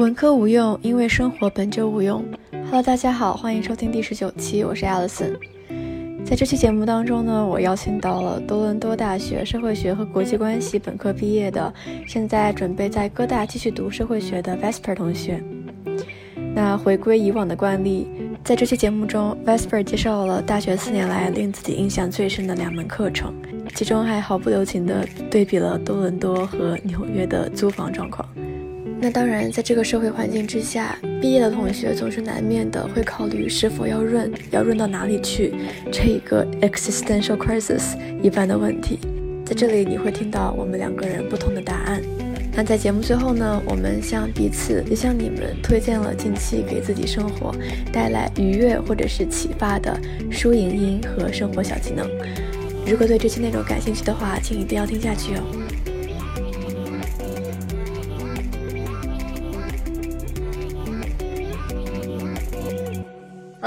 文科无用，因为生活本就无用。Hello，大家好，欢迎收听第十九期，我是 Alison。在这期节目当中呢，我邀请到了多伦多大学社会学和国际关系本科毕业的，现在准备在哥大继续读社会学的 Vesper 同学。那回归以往的惯例，在这期节目中，Vesper 介绍了大学四年来令自己印象最深的两门课程，其中还毫不留情地对比了多伦多和纽约的租房状况。那当然，在这个社会环境之下，毕业的同学总是难免的会考虑是否要润，要润到哪里去，这一个 existential crisis 一般的问题。在这里，你会听到我们两个人不同的答案。那在节目最后呢，我们向彼此也向你们推荐了近期给自己生活带来愉悦或者是启发的书影音和生活小技能。如果对这期内容感兴趣的话，请一定要听下去哦。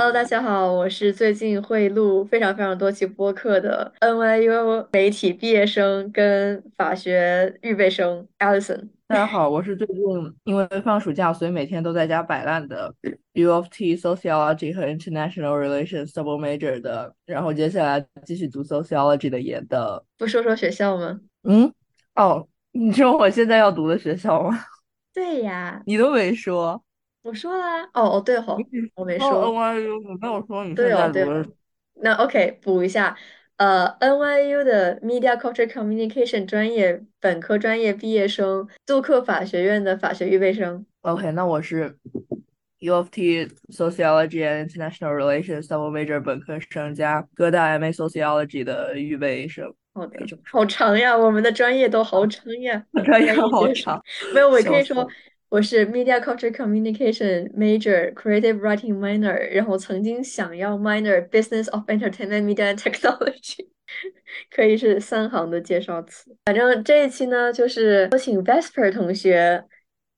Hello，大家好，我是最近会录非常非常多期播客的 NYU 媒体毕业生跟法学预备生 Alison。大家好，我是最近因为放暑假，所以每天都在家摆烂的 U of T Sociology 和 International Relations Double Major 的，然后接下来继续读 Sociology 的研的。不说说学校吗？嗯，哦，你说我现在要读的学校吗？对呀，你都没说。我说啦，哦哦对吼，我没说。NYU 你没有说你现在读的。那 OK 补一下，呃，NYU 的 Media Culture Communication 专业本科专业毕业生，杜克法学院的法学预备生。OK，那我是 U of T Sociology and International Relations Double Major 本科生加哥大 MA Sociology 的预备生。好的，好长呀，我们的专业都好长呀，专业好长。没有，我可以说。我是 Media Culture Communication Major, Creative Writing Minor，然后曾经想要 Minor Business of Entertainment Media and Technology，可以是三行的介绍词。反正这一期呢，就是有请 Vesper 同学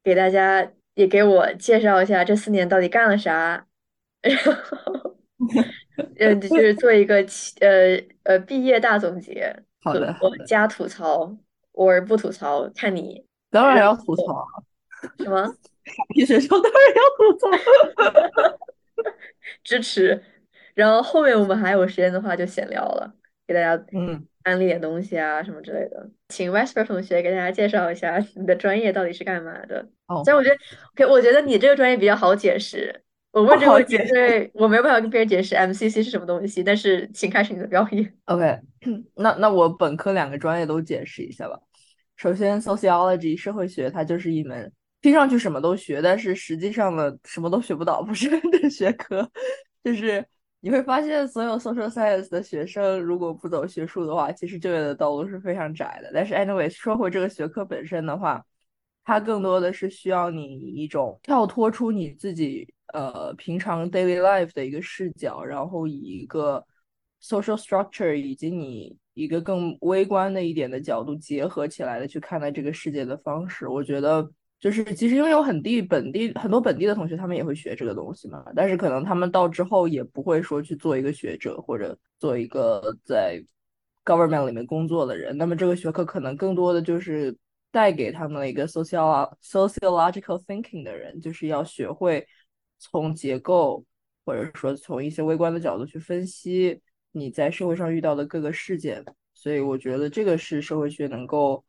给大家也给我介绍一下这四年到底干了啥，然后呃就是做一个呃呃毕业大总结，好的，加吐槽，or 不吐槽看你，当然要吐槽。什么？傻逼学校当然要吐槽，支持。然后后面我们还有时间的话就闲聊了，给大家嗯安利点东西啊什么之类的。请 Wesper 同学给大家介绍一下你的专业到底是干嘛的。哦，所以我觉得，OK，我觉得你这个专业比较好解释。我问这个问题，对我没有办法跟别人解释 MCC 是什么东西。但是，请开始你的表演。OK，那那我本科两个专业都解释一下吧。首先，Sociology 社会学，它就是一门。听上去什么都学，但是实际上呢，什么都学不到，不是 的学科。就是你会发现，所有 social science 的学生如果不走学术的话，其实就业的道路是非常窄的。但是 anyway，说回这个学科本身的话，它更多的是需要你一种跳脱出你自己呃平常 daily life 的一个视角，然后以一个 social structure 以及你一个更微观的一点的角度结合起来的去看待这个世界的方式。我觉得。就是其实因为有很地本地很多本地的同学，他们也会学这个东西嘛，但是可能他们到之后也不会说去做一个学者或者做一个在 government 里面工作的人。那么这个学科可能更多的就是带给他们了一个 social sociological thinking 的人，就是要学会从结构或者说从一些微观的角度去分析你在社会上遇到的各个事件。所以我觉得这个是社会学能够。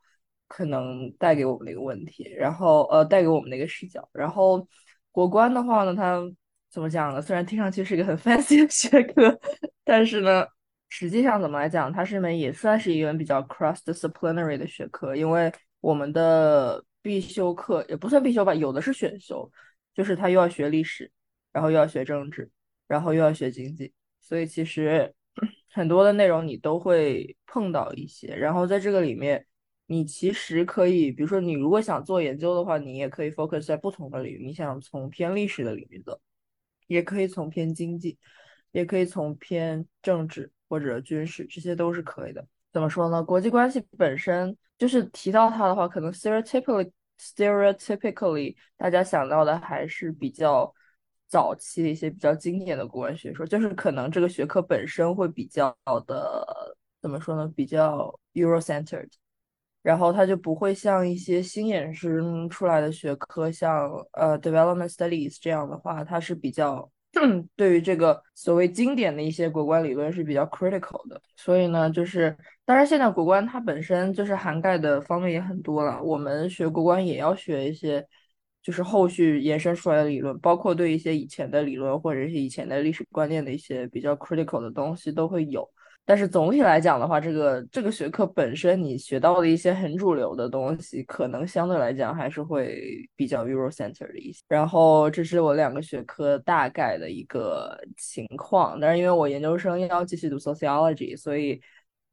可能带给我们的一个问题，然后呃，带给我们的一个视角。然后国关的话呢，它怎么讲呢？虽然听上去是一个很 fancy 的学科，但是呢，实际上怎么来讲，它是一门也算是一门比较 cross disciplinary 的学科。因为我们的必修课也不算必修吧，有的是选修，就是他又要学历史，然后又要学政治，然后又要学经济，所以其实 很多的内容你都会碰到一些。然后在这个里面。你其实可以，比如说，你如果想做研究的话，你也可以 focus 在不同的领域。你想从偏历史的领域走，也可以从偏经济，也可以从偏政治或者军事，这些都是可以的。怎么说呢？国际关系本身就是提到它的话，可能 stereotypically stereotypically 大家想到的还是比较早期的一些比较经典的国外学说，就是可能这个学科本身会比较的怎么说呢？比较 Euro-centered。然后它就不会像一些新衍生出来的学科，像呃 development studies 这样的话，它是比较 对于这个所谓经典的一些国关理论是比较 critical 的。所以呢，就是当然现在国关它本身就是涵盖的方面也很多了，我们学国关也要学一些，就是后续延伸出来的理论，包括对一些以前的理论或者是以前的历史观念的一些比较 critical 的东西都会有。但是总体来讲的话，这个这个学科本身你学到的一些很主流的东西，可能相对来讲还是会比较 Eurocenter 的一些。然后这是我两个学科大概的一个情况。但是因为我研究生要继续读 Sociology，所以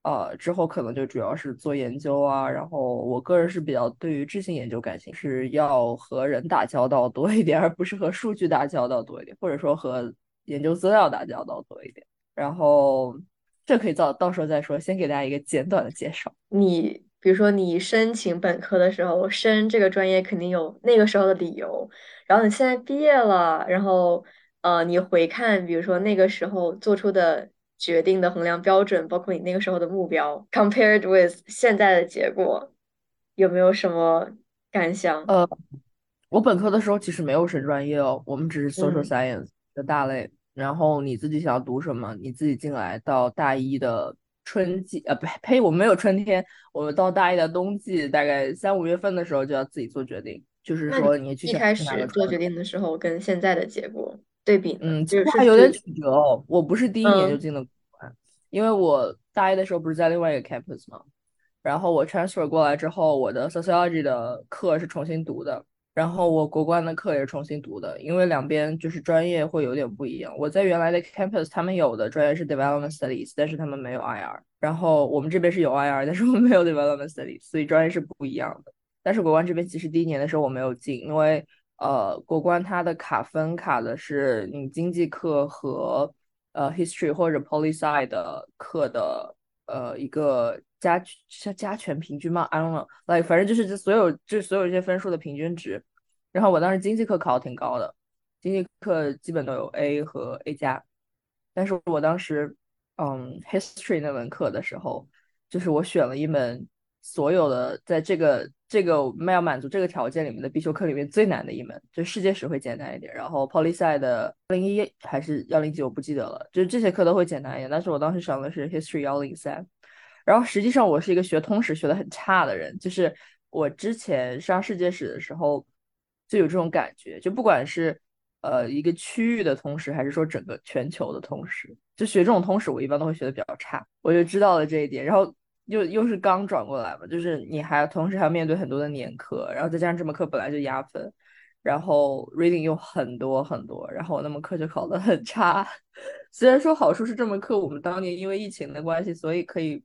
呃之后可能就主要是做研究啊。然后我个人是比较对于质性研究感兴趣，是要和人打交道多一点，而不是和数据打交道多一点，或者说和研究资料打交道多一点。然后。这可以到到时候再说，先给大家一个简短的介绍。你比如说，你申请本科的时候申这个专业，肯定有那个时候的理由。然后你现在毕业了，然后呃，你回看，比如说那个时候做出的决定的衡量标准，包括你那个时候的目标，compared with 现在的结果，有没有什么感想？呃，我本科的时候其实没有申专业哦，我们只是 social science 的大类。然后你自己想要读什么，你自己进来到大一的春季，呃，不呸，我们没有春天，我们到大一的冬季，大概三五月份的时候就要自己做决定，就是说你去一开始做决定的时候跟现在的结果对比，嗯，就是还有点曲折哦。我不是第一年就进的国关，因为我大一的时候不是在另外一个 campus 吗？然后我 transfer 过来之后，我的 sociology 的课是重新读的。然后我国关的课也是重新读的，因为两边就是专业会有点不一样。我在原来的 campus，他们有的专业是 development studies，但是他们没有 IR。然后我们这边是有 IR，但是我们没有 development studies，所以专业是不一样的。但是国关这边其实第一年的时候我没有进，因为呃国关它的卡分卡的是你经济课和呃 history 或者 poli sci 的课的呃一个。加加加权平均嘛？I don't know，like 反正就是这所有这所有这些分数的平均值。然后我当时经济课考的挺高的，经济课基本都有 A 和 A 加。但是我当时，嗯，history 那门课的时候，就是我选了一门所有的在这个这个要满足这个条件里面的必修课里面最难的一门，就世界史会简单一点。然后 poli sci 的零一还是幺零几我不记得了，就是这些课都会简单一点。但是我当时选的是 history 幺零三。然后实际上我是一个学通史学的很差的人，就是我之前上世界史的时候就有这种感觉，就不管是呃一个区域的通史，还是说整个全球的通史，就学这种通史，我一般都会学的比较差。我就知道了这一点，然后又又是刚转过来嘛，就是你还同时还要面对很多的年课，然后再加上这门课本来就压分，然后 reading 又很多很多，然后我那门课就考得很差。虽然说好处是这门课我们当年因为疫情的关系，所以可以。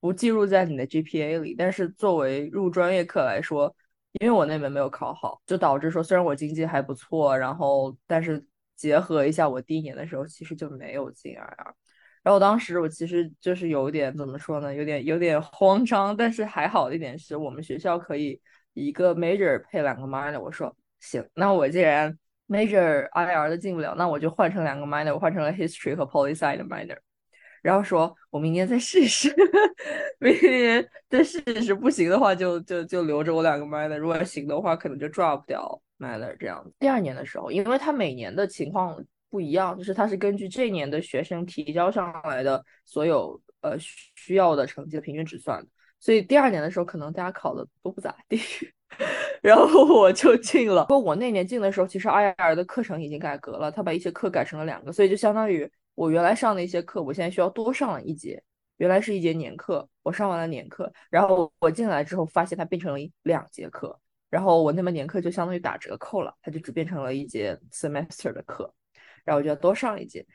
不计入在你的 GPA 里，但是作为入专业课来说，因为我那门没有考好，就导致说虽然我经济还不错，然后但是结合一下我第一年的时候，其实就没有进 IR。然后当时我其实就是有点怎么说呢，有点有点慌张，但是还好的一点是我们学校可以一个 major 配两个 minor。我说行，那我既然 major IR 的进不了，那我就换成两个 minor，我换成了 history 和 poli sci 的 minor。然后说，我明年再试试，明年再试试，不行的话就就就留着我两个 minor，如果行的话，可能就 drop 掉 minor 这样。第二年的时候，因为他每年的情况不一样，就是他是根据这年的学生提交上来的所有呃需要的成绩的平均值算的，所以第二年的时候可能大家考的都不咋地，然后我就进了。不过我那年进的时候，其实 IR 的课程已经改革了，他把一些课改成了两个，所以就相当于。我原来上的一些课，我现在需要多上了一节。原来是一节年课，我上完了年课，然后我进来之后发现它变成了两节课，然后我那门年课就相当于打折扣了，它就只变成了一节 semester 的课，然后我就要多上一节。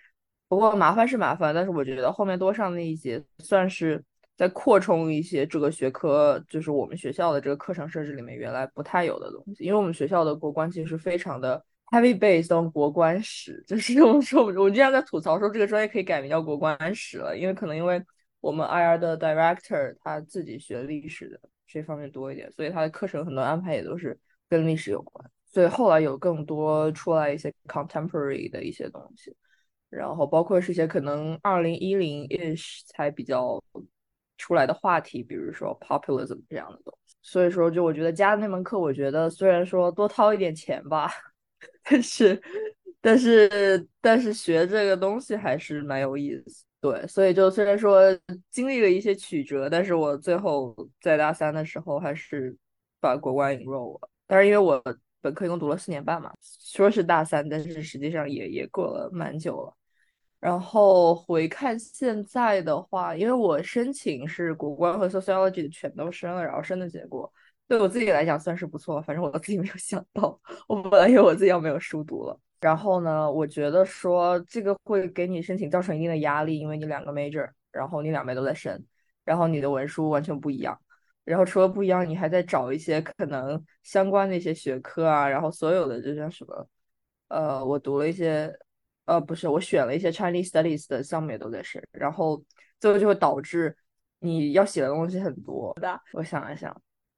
不过麻烦是麻烦，但是我觉得后面多上那一节算是在扩充一些这个学科，就是我们学校的这个课程设置里面原来不太有的东西，因为我们学校的国关其实非常的。Heavy based on 国关史，就是我们说，我们经常在吐槽说这个专业可以改名叫国关史了，因为可能因为我们 IR 的 director 他自己学历史的这方面多一点，所以他的课程很多安排也都是跟历史有关。所以后来有更多出来一些 contemporary 的一些东西，然后包括是一些可能二零一零 ish 才比较出来的话题，比如说 populism 这样的东西。所以说，就我觉得加的那门课，我觉得虽然说多掏一点钱吧，但是但是但是学这个东西还是蛮有意思。对，所以就虽然说经历了一些曲折，但是我最后在大三的时候还是把国关引入了。但是因为我本科一共读了四年半嘛，说是大三，但是实际上也也过了蛮久了。然后回看现在的话，因为我申请是国关和 sociology 全都申了，然后申的结果对我自己来讲算是不错。反正我自己没有想到，我本来以为我自己要没有书读了。然后呢，我觉得说这个会给你申请造成一定的压力，因为你两个 major，然后你两边都在申，然后你的文书完全不一样。然后除了不一样，你还在找一些可能相关的一些学科啊，然后所有的就像什么，呃，我读了一些。呃，不是，我选了一些 Chinese Studies 的项目也都在申，然后最后就会导致你要写的东西很多。的，我想一想，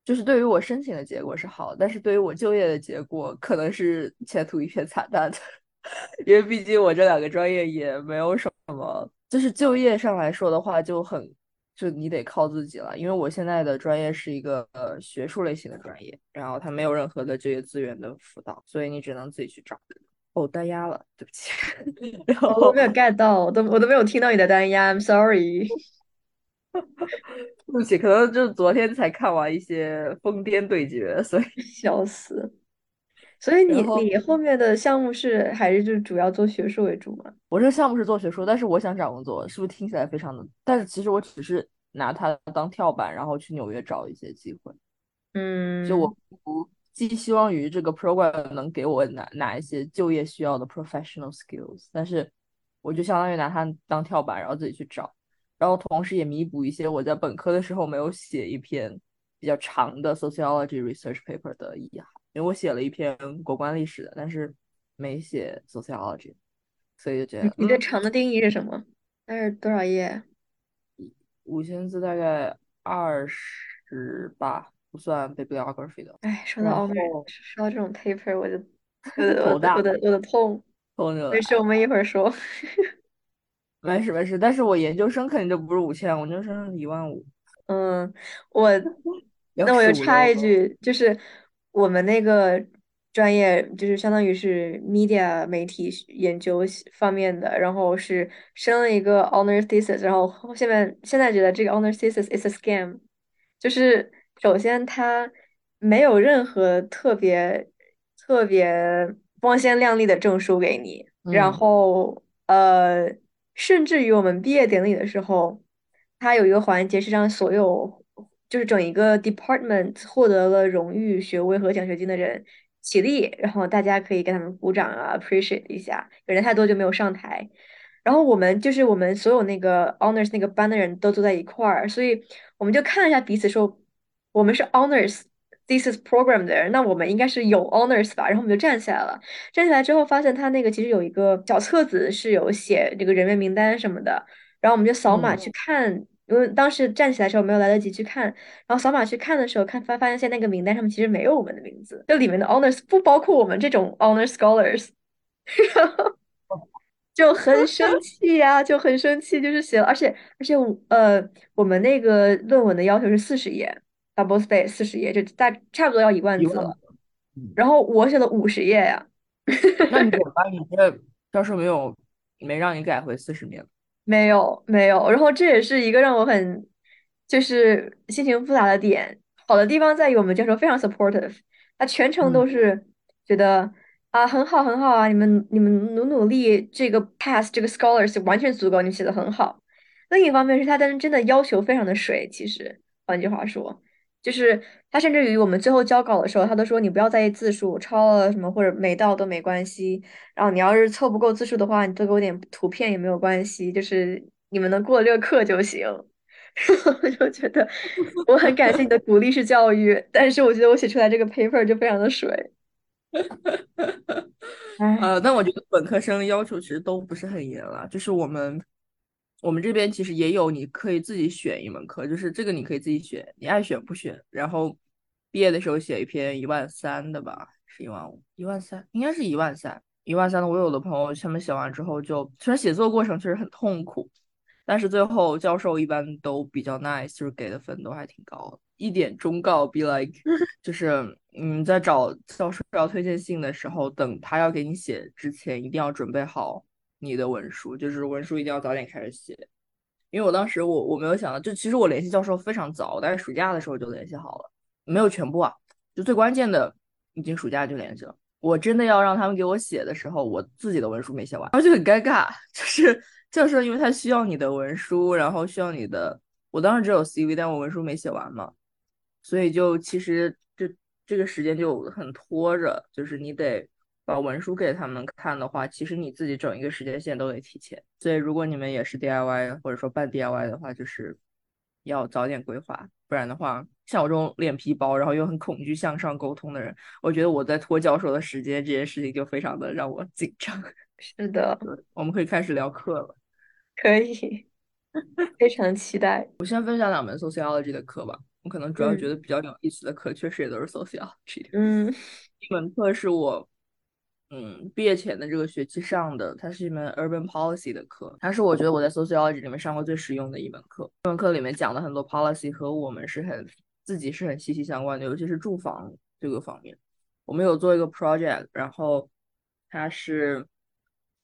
就是对于我申请的结果是好，但是对于我就业的结果可能是前途一片惨淡的，因为毕竟我这两个专业也没有什么，就是就业上来说的话就很，就你得靠自己了。因为我现在的专业是一个呃学术类型的专业，然后它没有任何的就业资源的辅导，所以你只能自己去找。哦，单压了，对不起。然后我都没有 get 到，我都我都没有听到你的单压，I'm sorry。对不起，可能就是昨天才看完一些疯癫对决，所以 笑死。所以你你后面的项目是还是就主要做学术为主吗？我这个项目是做学术，但是我想找工作，是不是听起来非常的？但是其实我只是拿它当跳板，然后去纽约找一些机会。嗯，就我不。寄希望于这个 program 能给我哪哪一些就业需要的 professional skills，但是我就相当于拿它当跳板，然后自己去找，然后同时也弥补一些我在本科的时候没有写一篇比较长的 sociology research paper 的遗憾，因为我写了一篇国关历史的，但是没写 sociology，所以就觉得你对长的定义是什么？那是多少页？五千字，大概二十吧。不算 bibliography 的。哎，说到奥美，说到这种 paper，我就 我的我的我的我的痛。没事，我们一会儿说。没事没事，但是我研究生肯定就不是五千，我研究生一万五。嗯，我 那我就插一句，就是我们那个专业就是相当于是 media 媒体研究方面的，然后是升了一个 honor thesis，然后现在现在觉得这个 honor thesis is a scam，就是。首先，它没有任何特别特别光鲜亮丽的证书给你，然后呃，甚至于我们毕业典礼的时候，它有一个环节是让所有就是整一个 department 获得了荣誉学位和奖学金的人起立，然后大家可以给他们鼓掌啊，appreciate 一下。人太多就没有上台，然后我们就是我们所有那个 honors 那个班的人都坐在一块儿，所以我们就看了一下彼此说。我们是 honors thesis program there，，那我们应该是有 honors 吧？然后我们就站起来了。站起来之后，发现他那个其实有一个小册子，是有写这个人员名单什么的。然后我们就扫码去看，因为当时站起来的时候没有来得及去看。然后扫码去看的时候，看发发现那个名单上面其实没有我们的名字，就里面的 honors 不包括我们这种 honors scholars，然 后 就很生 气呀，就很生气，就是写了，而且而且呃，我们那个论文的要求是四十页。Double space 四十页就大差不多要一万字了，然后我写了五十页呀。那你怎么办？你这教授没有没让你改回四十面？没有没有。然后这也是一个让我很就是心情复杂的点。好的地方在于我们教授非常 supportive，他全程都是觉得啊很好很好啊，你们你们努努力，这个 pass 这个 scholars 完全足够，你写的很好。另一方面是他但是真的要求非常的水，其实换句话说。就是他，甚至于我们最后交稿的时候，他都说你不要在意字数，超了什么或者没到都没关系。然后你要是凑不够字数的话，你多给我点图片也没有关系，就是你们能过这个课就行。然 后我就觉得我很感谢你的鼓励式教育，但是我觉得我写出来这个 paper 就非常的水。呃，但我觉得本科生要求其实都不是很严了，就是我们。我们这边其实也有，你可以自己选一门课，就是这个你可以自己选，你爱选不选。然后毕业的时候写一篇一万三的吧，是一万五，一万三，应该是一万三，一万三的。我有的朋友他们写完之后就，虽然写作过程确实很痛苦，但是最后教授一般都比较 nice，就是给的分都还挺高的。一点忠告，be like，就是嗯，在找教授要推荐信的时候，等他要给你写之前，一定要准备好你的文书，就是文书一定要早点开始写。因为我当时我我没有想到，就其实我联系教授非常早，大概暑假的时候就联系好了，没有全部啊，就最关键的已经暑假就联系了。我真的要让他们给我写的时候，我自己的文书没写完，然后就很尴尬，就是。教授，因为他需要你的文书，然后需要你的，我当时只有 CV，但我文书没写完嘛，所以就其实这这个时间就很拖着，就是你得把文书给他们看的话，其实你自己整一个时间线都得提前。所以如果你们也是 DIY 或者说半 DIY 的话，就是要早点规划，不然的话，像我这种脸皮薄，然后又很恐惧向上沟通的人，我觉得我在拖教授的时间，这件事情就非常的让我紧张。是的，我们可以开始聊课了。可以，非常期待。我先分享两门 sociology 的课吧。我可能主要觉得比较有意思的课，确实也都是 sociology。嗯，一门课是我嗯毕业前的这个学期上的，它是一门 urban policy 的课。它是我觉得我在 sociology 里面上过最实用的一门课。这门课里面讲的很多 policy 和我们是很自己是很息息相关的，尤其是住房这个方面。我们有做一个 project，然后它是。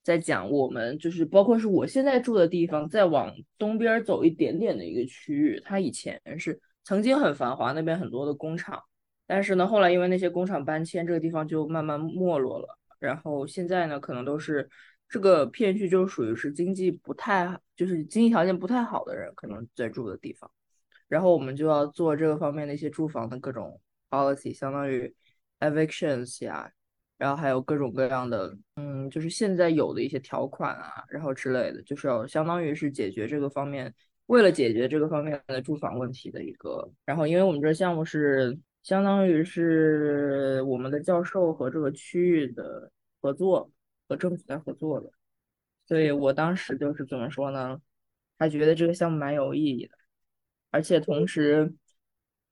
在讲我们就是包括是我现在住的地方，再往东边走一点点的一个区域，它以前是曾经很繁华，那边很多的工厂，但是呢，后来因为那些工厂搬迁，这个地方就慢慢没落了。然后现在呢，可能都是这个片区就属于是经济不太，就是经济条件不太好的人可能在住的地方。然后我们就要做这个方面的一些住房的各种 policy，相当于 evictions 呀。然后还有各种各样的，嗯，就是现在有的一些条款啊，然后之类的，就是要相当于是解决这个方面，为了解决这个方面的住房问题的一个。然后，因为我们这项目是相当于是我们的教授和这个区域的合作，和政府在合作的，所以我当时就是怎么说呢？还觉得这个项目蛮有意义的，而且同时。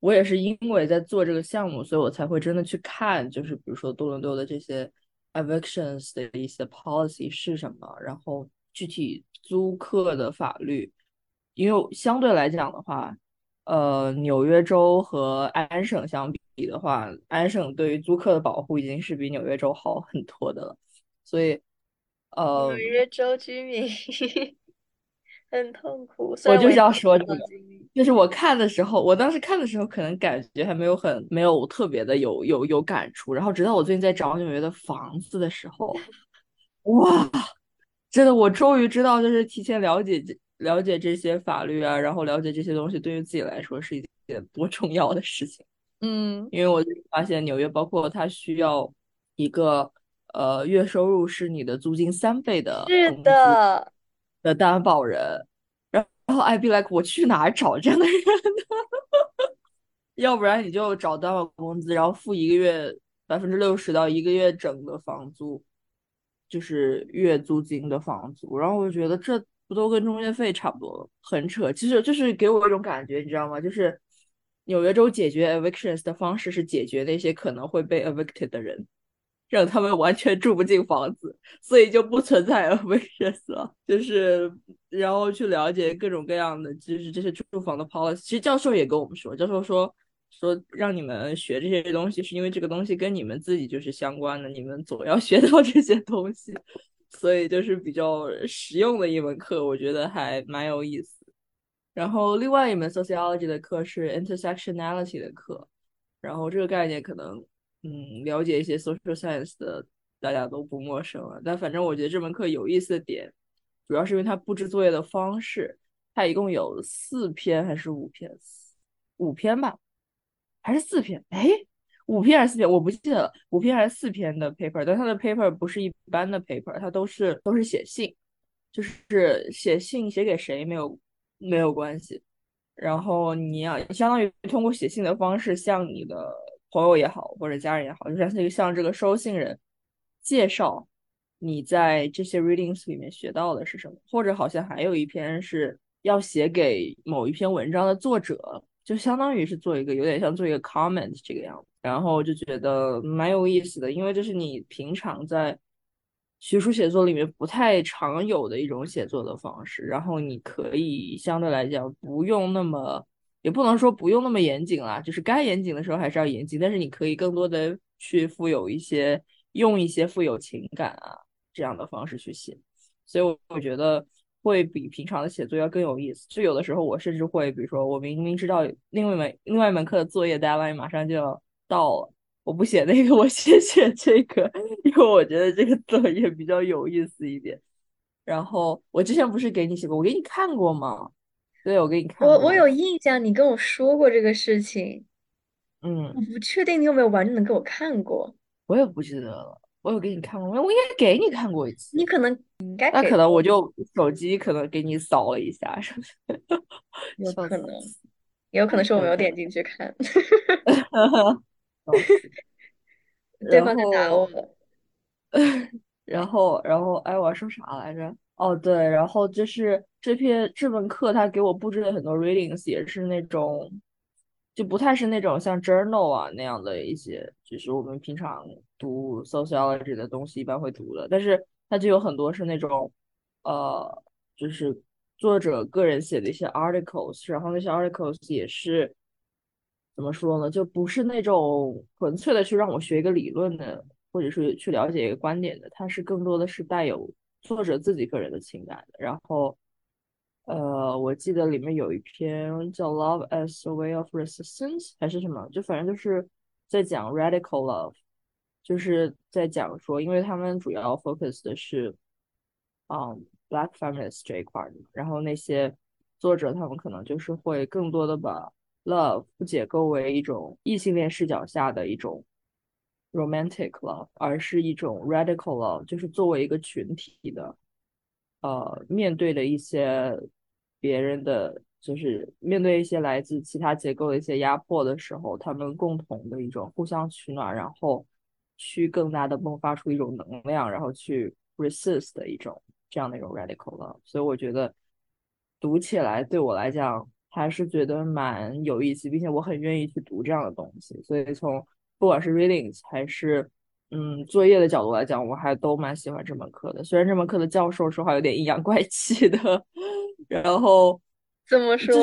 我也是因为在做这个项目，所以我才会真的去看，就是比如说多伦多的这些 evictions 的一些 policy 是什么，然后具体租客的法律，因为相对来讲的话，呃，纽约州和安省相比的话，安省对于租客的保护已经是比纽约州好很多的了，所以，呃，纽约州居民。很痛苦，我就是要说这个，就是我看的时候，我当时看的时候，可能感觉还没有很没有特别的有有有感触，然后直到我最近在找纽约的房子的时候，哇，真的，我终于知道，就是提前了解了解这些法律啊，然后了解这些东西，对于自己来说是一件多重要的事情。嗯，因为我发现纽约，包括它需要一个呃月收入是你的租金三倍的是的。的担保人，然后 I be like 我去哪儿找这样的人呢？要不然你就找担保工资，然后付一个月百分之六十到一个月整的房租，就是月租金的房租。然后我就觉得这不都跟中介费差不多，很扯。其实就是给我一种感觉，你知道吗？就是纽约州解决 evictions 的方式是解决那些可能会被 evicted 的人。让他们完全住不进房子，所以就不存在 evictions 了。就是然后去了解各种各样的，就是这些住房的 policy。其实教授也跟我们说，教授说说让你们学这些东西，是因为这个东西跟你们自己就是相关的，你们总要 学到这些东西，所以就是比较实用的一门课，我觉得还蛮有意思。然后另外一门 sociology 的课是 intersectionality 的课，然后这个概念可能。嗯，了解一些 social science 的大家都不陌生了。但反正我觉得这门课有意思的点，主要是因为它布置作业的方式。它一共有四篇还是五篇？五篇吧，还是四篇？哎，五篇还是四篇？我不记得了。五篇还是四篇的 paper？但它的 paper 不是一般的 paper，它都是都是写信，就是写信写给谁没有没有关系。然后你要相当于通过写信的方式向你的。朋友也好，或者家人也好，就像这个像这个收信人介绍你在这些 readings 里面学到的是什么，或者好像还有一篇是要写给某一篇文章的作者，就相当于是做一个有点像做一个 comment 这个样子，然后就觉得蛮有意思的，因为这是你平常在学术写作里面不太常有的一种写作的方式。然后你可以相对来讲不用那么，也不能说不用那么严谨啦，就是该严谨的时候还是要严谨，但是你可以更多的去富有一些，用一些富有情感啊这样的方式去写。所以我我觉得。会比平常的写作要更有意思。就有的时候，我甚至会，比如说，我明明知道另外门另外一门课的作业 deadline 马上就要到了，我不写那个，我先写这个，因为我觉得这个作业比较有意思一点。然后我之前不是给你写过，我给你看过吗？对，我给你看。我我有印象，你跟我说过这个事情。嗯，我不确定你有没有完整的给我看过。我也不记得了。我有给你看过吗？我应该给你看过一次。你可能应该那可能我就手机可能给你扫了一下，是不是？有可能，也有可能是我没有点进去看。对方在打我。然后，然后，哎，我要说啥来着？哦，对，然后就是这篇这门课，他给我布置了很多 readings，也是那种。就不太是那种像 journal 啊那样的一些，就是我们平常读 sociology 的东西一般会读的，但是它就有很多是那种，呃，就是作者个人写的一些 articles，然后那些 articles 也是怎么说呢，就不是那种纯粹的去让我学一个理论的，或者是去了解一个观点的，它是更多的是带有作者自己个人的情感的，然后。呃，我记得里面有一篇叫《Love as a Way of Resistance》还是什么，就反正就是在讲 radical love，就是在讲说，因为他们主要 focus 的是，嗯，black feminist 这一块的，然后那些作者他们可能就是会更多的把 love 不解构为一种异性恋视角下的一种 romantic love，而是一种 radical love，就是作为一个群体的。呃，面对的一些别人的，就是面对一些来自其他结构的一些压迫的时候，他们共同的一种互相取暖，然后去更大的迸发出一种能量，然后去 resist 的一种这样的一种 radical love。所以我觉得读起来对我来讲还是觉得蛮有意思，并且我很愿意去读这样的东西。所以从不管是 readings 还是嗯，作业的角度来讲，我还都蛮喜欢这门课的。虽然这门课的教授说话有点阴阳怪气的，然后 怎么说？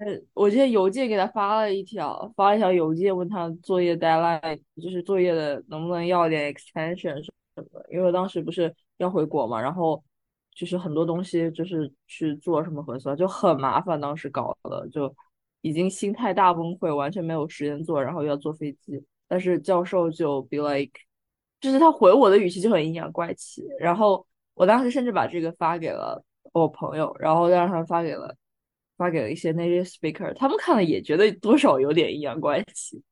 呃，我今天邮件给他发了一条，发了一条邮件问他作业 deadline，就是作业的能不能要点 extension 什么的。因为当时不是要回国嘛，然后就是很多东西就是去做什么核酸就很麻烦，当时搞的就已经心态大崩溃，完全没有时间做，然后又要坐飞机。但是教授就 be like。就是他回我的语气就很阴阳怪气，然后我当时甚至把这个发给了我朋友，然后再让他发给了发给了一些 native speaker，他们看了也觉得多少有点阴阳怪气。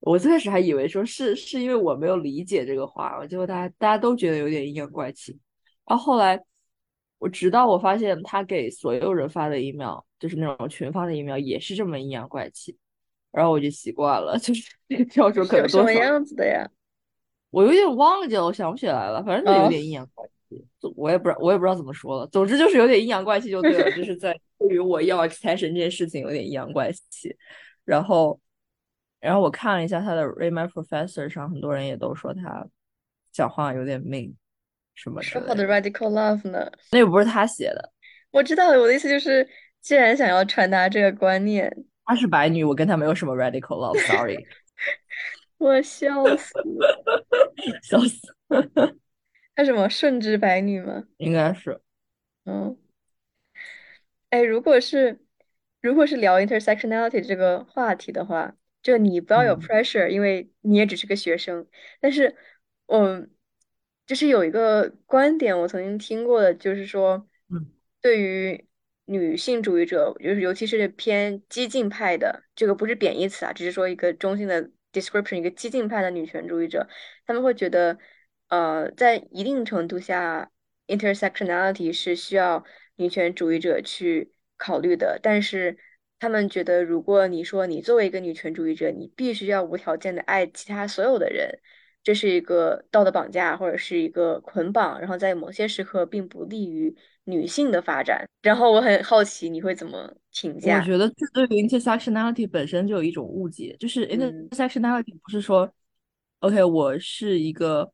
我最开始还以为说是是因为我没有理解这个话，结果大家大家都觉得有点阴阳怪气。然后后来我直到我发现他给所有人发的 email，就是那种群发的 email 也是这么阴阳怪气，然后我就习惯了，就是这个教授可能多什么样子的呀？我有点忘记了，我想不起来了。反正就有点阴阳怪气，我也不知道，我也不知道怎么说了。总之就是有点阴阳怪气就对了，就 是在对于我要 extension 这件事情有点阴阳怪气。然后，然后我看了一下他的 My Professor 上，很多人也都说他讲话有点 mean 什么说好的 Radical Love 呢？那又不是他写的。我知道，我的意思就是，既然想要传达这个观念，她是白女，我跟她没有什么 Radical Love，Sorry。我笑死了，笑死了！她什么顺治白女吗？应该是。嗯。哎，如果是如果是聊 intersectionality 这个话题的话，就你不要有 pressure，因为你也只是个学生。但是，我就是有一个观点，我曾经听过的，就是说，嗯，对于女性主义者，就是尤其是偏激进派的，这个不是贬义词啊，只是说一个中性的。description 一个激进派的女权主义者，他们会觉得，呃，在一定程度下，intersectionality 是需要女权主义者去考虑的。但是，他们觉得，如果你说你作为一个女权主义者，你必须要无条件的爱其他所有的人，这是一个道德绑架或者是一个捆绑，然后在某些时刻并不利于。女性的发展，然后我很好奇你会怎么评价？我觉得这对于 intersectionality 本身就有一种误解，就是 intersectionality 不是说，OK，我是一个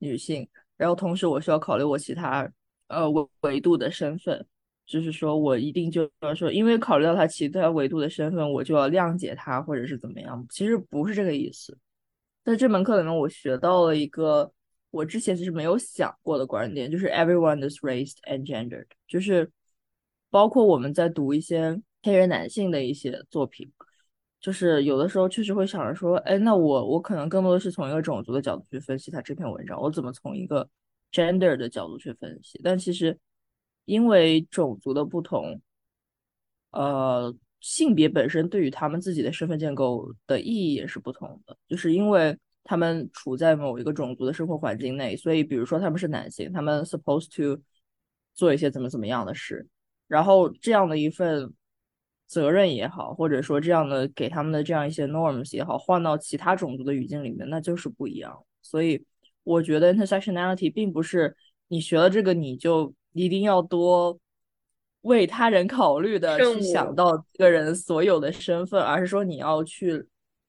女性，然后同时我需要考虑我其他呃维维度的身份，就是说我一定就要说，因为考虑到他其他维度的身份，我就要谅解他或者是怎么样，其实不是这个意思。在这门课里面，我学到了一个我之前其实没有想过的观点，就是 everyone is raised and gendered，就是包括我们在读一些黑人男性的一些作品。就是有的时候确实会想着说，哎，那我我可能更多的是从一个种族的角度去分析他这篇文章，我怎么从一个 gender 的角度去分析？但其实因为种族的不同，呃，性别本身对于他们自己的身份建构的意义也是不同的。就是因为他们处在某一个种族的生活环境内，所以比如说他们是男性，他们 supposed to 做一些怎么怎么样的事，然后这样的一份。责任也好，或者说这样的给他们的这样一些 norms 也好，换到其他种族的语境里面，那就是不一样。所以我觉得 intersectionality 并不是你学了这个你就一定要多为他人考虑的去想到这个人所有的身份，而是说你要去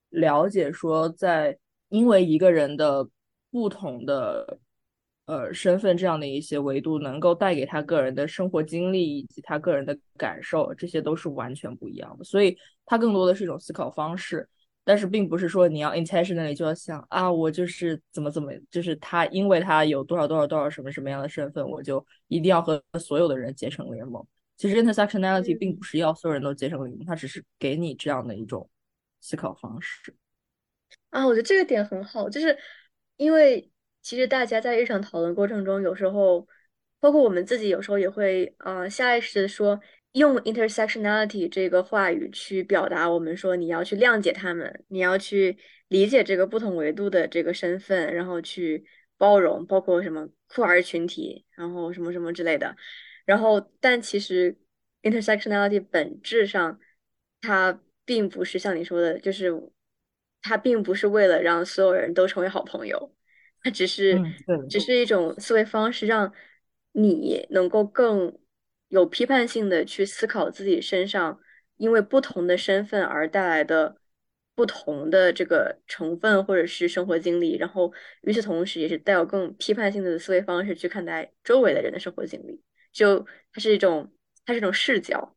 了解说，在因为一个人的不同的。呃，身份这样的一些维度，能够带给他个人的生活经历以及他个人的感受，这些都是完全不一样的。所以，它更多的是一种思考方式，但是并不是说你要 intentionally 就要想啊，我就是怎么怎么，就是他，因为他有多少多少多少什么什么样的身份，我就一定要和所有的人结成联盟。其实 intersectionality 并不是要所有人都结成联盟，它只是给你这样的一种思考方式。啊，我觉得这个点很好，就是因为。其实大家在日常讨论过程中，有时候，包括我们自己，有时候也会啊下意识的说，用 intersectionality 这个话语去表达我们说你要去谅解他们，你要去理解这个不同维度的这个身份，然后去包容，包括什么酷儿群体，然后什么什么之类的。然后，但其实 intersectionality 本质上，它并不是像你说的，就是它并不是为了让所有人都成为好朋友。它只是，只是一种思维方式，让你能够更有批判性的去思考自己身上因为不同的身份而带来的不同的这个成分或者是生活经历，然后与此同时，也是带有更批判性的思维方式去看待周围的人的生活经历。就它是一种，它是一种视角。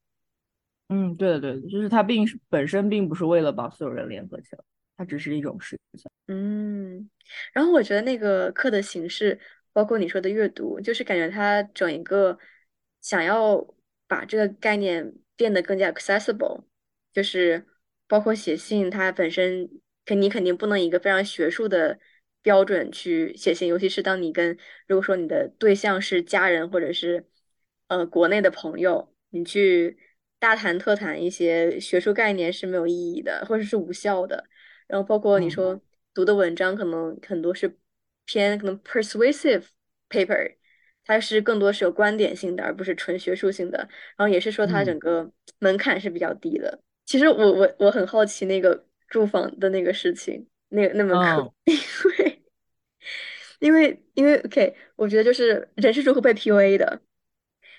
嗯，对的，对的，就是它并本身并不是为了把所有人联合起来。它只是一种视角，嗯，然后我觉得那个课的形式，包括你说的阅读，就是感觉它整一个想要把这个概念变得更加 accessible，就是包括写信，它本身肯你肯定不能以一个非常学术的标准去写信，尤其是当你跟如果说你的对象是家人或者是呃国内的朋友，你去大谈特谈一些学术概念是没有意义的，或者是无效的。然后包括你说读的文章，可能很多是偏可能 persuasive paper，它是更多是有观点性的，而不是纯学术性的。然后也是说它整个门槛是比较低的。其实我我我很好奇那个住房的那个事情，那那门课，因为因为因为 OK，我觉得就是人是如何被 PUA 的。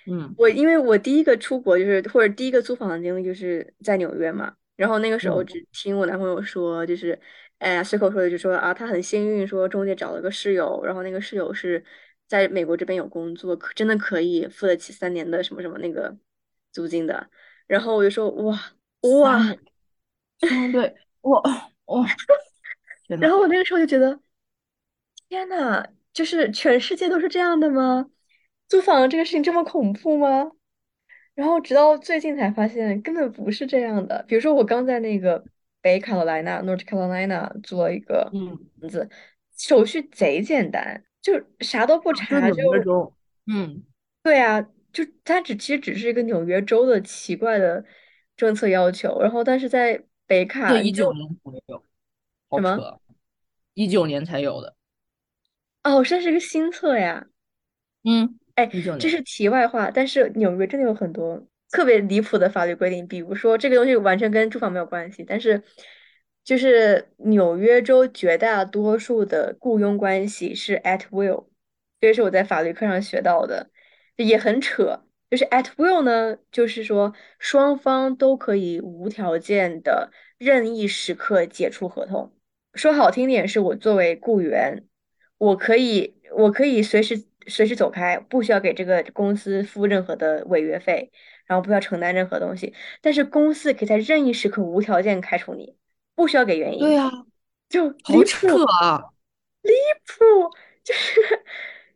嗯，我因为我第一个出国就是或者第一个租房的经历就是在纽约嘛。然后那个时候只听我男朋友说，就是，哎呀，随口说的，就说啊，他很幸运，说中介找了个室友，然后那个室友是在美国这边有工作，可真的可以付得起三年的什么什么那个租金的。然后我就说，哇哇，嗯，对，哇哇，然后我那个时候就觉得，天呐，就是全世界都是这样的吗？租房这个事情这么恐怖吗？然后直到最近才发现，根本不是这样的。比如说，我刚在那个北卡罗来纳 （North Carolina） 租了一个房子，手续贼简单，就啥都不查就。嗯，对啊，就它只其实只是一个纽约州的奇怪的政策要求。然后，但是在北卡，一九年才有，什么？一九年才有的。哦，这是一个新策呀。嗯。哎，这是题外话，但是纽约真的有很多特别离谱的法律规定，比如说这个东西完全跟住房没有关系，但是就是纽约州绝大多数的雇佣关系是 at will，这是我在法律课上学到的，也很扯。就是 at will 呢，就是说双方都可以无条件的任意时刻解除合同。说好听点，是我作为雇员，我可以。我可以随时随时走开，不需要给这个公司付任何的违约费，然后不需要承担任何东西。但是公司可以在任意时刻无条件开除你，不需要给原因。对啊，就好扯啊！离谱，就是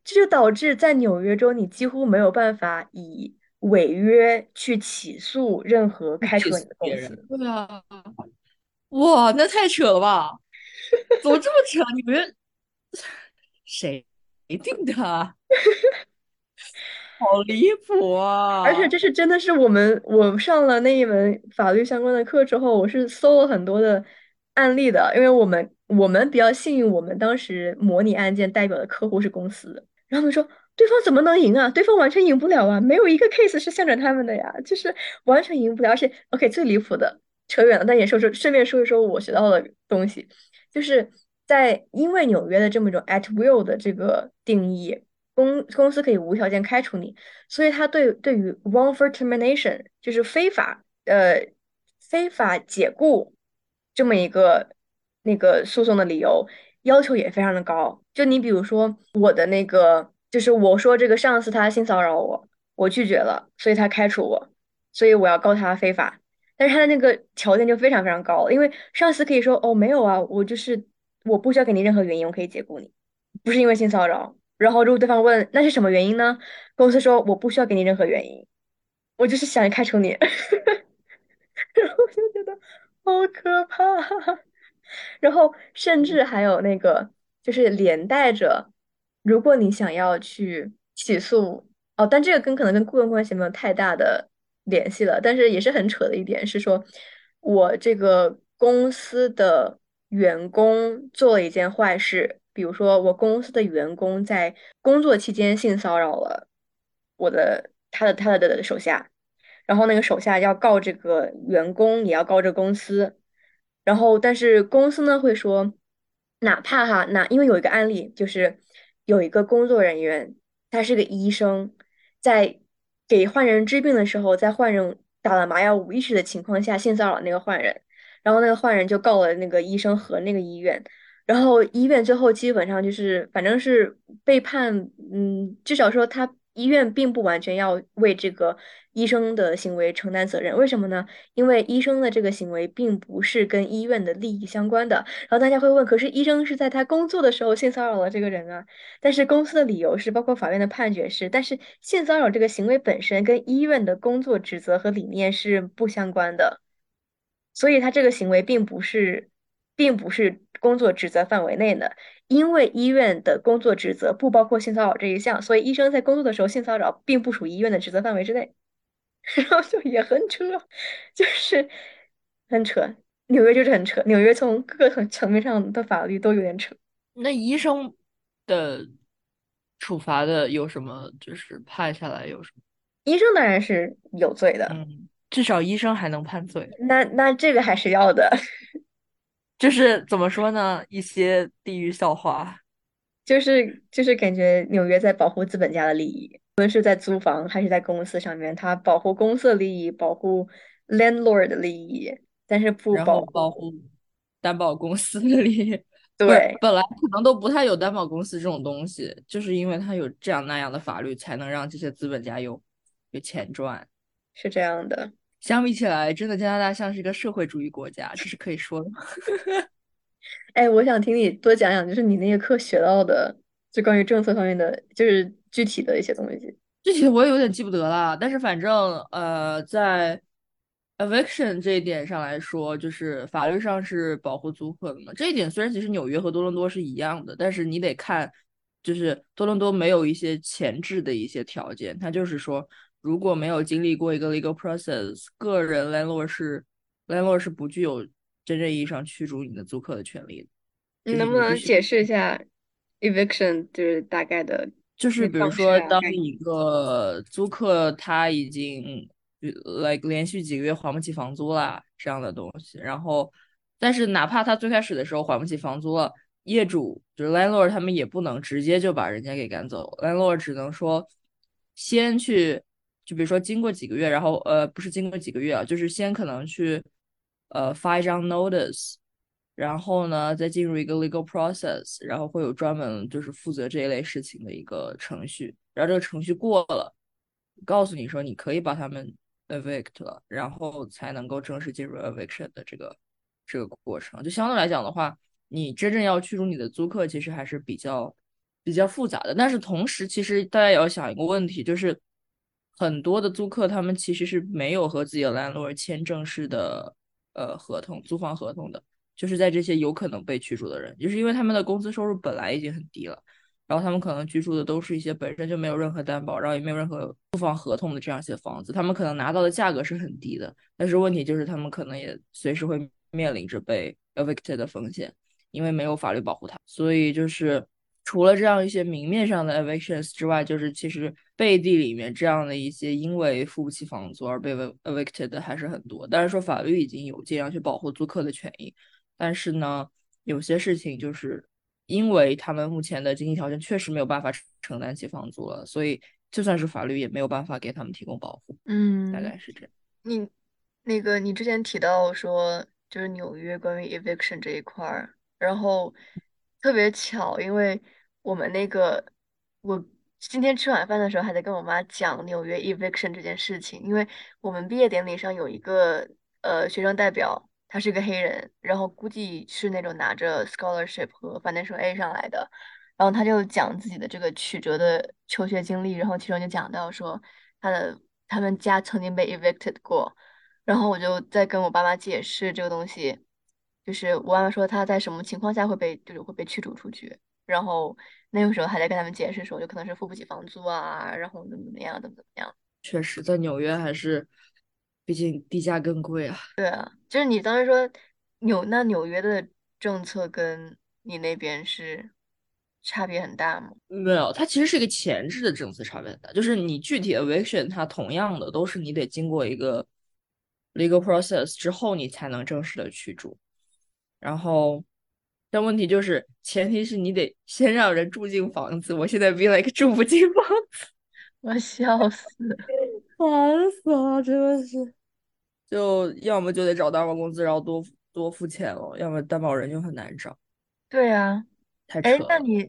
这就导致在纽约州，你几乎没有办法以违约去起诉任何开除你的公司。对啊，哇，那太扯了吧？怎么这么扯？你们 谁定的？好离谱啊！而且这是真的是我们我上了那一门法律相关的课之后，我是搜了很多的案例的，因为我们我们比较幸运，我们当时模拟案件代表的客户是公司，然后他们说对方怎么能赢啊？对方完全赢不了啊！没有一个 case 是向着他们的呀，就是完全赢不了。而且 OK 最离谱的扯远了，但也说说顺便说一说我学到的东西，就是在因为纽约的这么一种 at will 的这个定义。公公司可以无条件开除你，所以他对对于 wrongful termination 就是非法呃非法解雇这么一个那个诉讼的理由要求也非常的高。就你比如说我的那个，就是我说这个上司他性骚扰我，我拒绝了，所以他开除我，所以我要告他非法。但是他的那个条件就非常非常高，因为上司可以说哦没有啊，我就是我不需要给你任何原因，我可以解雇你，不是因为性骚扰。然后，如果对方问那是什么原因呢？公司说我不需要给你任何原因，我就是想开除你。然后就觉得好可怕。然后甚至还有那个，就是连带着，如果你想要去起诉哦，但这个跟可能跟雇佣关系没有太大的联系了。但是也是很扯的一点是说，我这个公司的员工做了一件坏事。比如说，我公司的员工在工作期间性骚扰了我的他的他的的手下，然后那个手下要告这个员工，也要告这公司，然后但是公司呢会说，哪怕哈那因为有一个案例，就是有一个工作人员，他是个医生，在给患人治病的时候，在患人打了麻药无意识的情况下性骚扰那个患人，然后那个坏人就告了那个医生和那个医院。然后医院最后基本上就是，反正是被判，嗯，至少说他医院并不完全要为这个医生的行为承担责任。为什么呢？因为医生的这个行为并不是跟医院的利益相关的。然后大家会问，可是医生是在他工作的时候性骚扰了这个人啊？但是公司的理由是，包括法院的判决是，但是性骚扰这个行为本身跟医院的工作职责和理念是不相关的，所以他这个行为并不是。并不是工作职责范围内的，因为医院的工作职责不包括性骚扰这一项，所以医生在工作的时候性骚扰并不属于医院的职责范围之内。然后就也很扯，就是很扯。纽约就是很扯，纽约从各个层面上的法律都有点扯。那医生的处罚的有什么？就是判下来有什么？医生当然是有罪的，嗯，至少医生还能判罪。那那这个还是要的。就是怎么说呢？一些地域笑话，就是就是感觉纽约在保护资本家的利益，无论是在租房还是在公司上面，它保护公司的利益，保护 landlord 的利益，但是不保保护担保公司的利益。对，本来可能都不太有担保公司这种东西，就是因为它有这样那样的法律，才能让这些资本家有有钱赚。是这样的。相比起来，真的加拿大像是一个社会主义国家，这是可以说的。哎，我想听你多讲讲，就是你那个课学到的，就关于政策方面的，就是具体的一些东西。具体我也有点记不得了，但是反正呃，在 eviction 这一点上来说，就是法律上是保护租客的嘛。这一点虽然其实纽约和多伦多是一样的，但是你得看，就是多伦多没有一些前置的一些条件，它就是说。如果没有经历过一个 legal process，个人 landlord 是 landlord 是不具有真正意义上驱逐你的租客的权利的。你能不能解释一下 eviction 就是大概的？就是比如说，当一个租客他已经 like 连续几个月还不起房租了这样的东西，然后但是哪怕他最开始的时候还不起房租了，业主就是 landlord 他们也不能直接就把人家给赶走，landlord 只能说先去。就比如说，经过几个月，然后呃，不是经过几个月啊，就是先可能去呃发一张 notice，然后呢再进入一个 legal process，然后会有专门就是负责这一类事情的一个程序，然后这个程序过了，告诉你说你可以把他们 evict 了，然后才能够正式进入 eviction 的这个这个过程。就相对来讲的话，你真正要驱逐你的租客，其实还是比较比较复杂的。但是同时，其实大家也要想一个问题，就是很多的租客他们其实是没有和自己的 landlord 签正式的呃合同，租房合同的。就是在这些有可能被驱逐的人，就是因为他们的工资收入本来已经很低了，然后他们可能居住的都是一些本身就没有任何担保，然后也没有任何租房合同的这样一些房子，他们可能拿到的价格是很低的，但是问题就是他们可能也随时会面临着被 evicted 的风险，因为没有法律保护他，所以就是除了这样一些明面上的 evictions 之外，就是其实背地里面这样的一些因为付不起房租而被 evicted 的还是很多，但是说法律已经有尽量去保护租客的权益。但是呢，有些事情就是因为他们目前的经济条件确实没有办法承担起房租了，所以就算是法律也没有办法给他们提供保护。嗯，大概是这样。你那个你之前提到说，就是纽约关于 eviction 这一块儿，然后特别巧，因为我们那个我今天吃晚饭的时候还在跟我妈讲纽约 eviction 这件事情，因为我们毕业典礼上有一个呃学生代表。他是个黑人，然后估计是那种拿着 scholarship 和 financial A 上来的，然后他就讲自己的这个曲折的求学经历，然后其中就讲到说他的他们家曾经被 evicted 过，然后我就在跟我爸妈解释这个东西，就是我爸妈说他在什么情况下会被就是会被驱逐出去，然后那个时候还在跟他们解释说，就可能是付不起房租啊，然后怎么怎么样，怎么怎么样。确实，在纽约还是。毕竟地价更贵啊。对啊，就是你当时说纽那纽约的政策跟你那边是差别很大吗？没有，它其实是一个前置的政策差别很大。就是你具体 eviction，它同样的都是你得经过一个 legal process 之后，你才能正式的驱逐。然后，但问题就是前提是你得先让人住进房子。我现在 be like 住不进房子，我笑死。烦死了，真的是，就要么就得找担保公司，然后多多付钱了，要么担保人就很难找。对呀。哎，那你，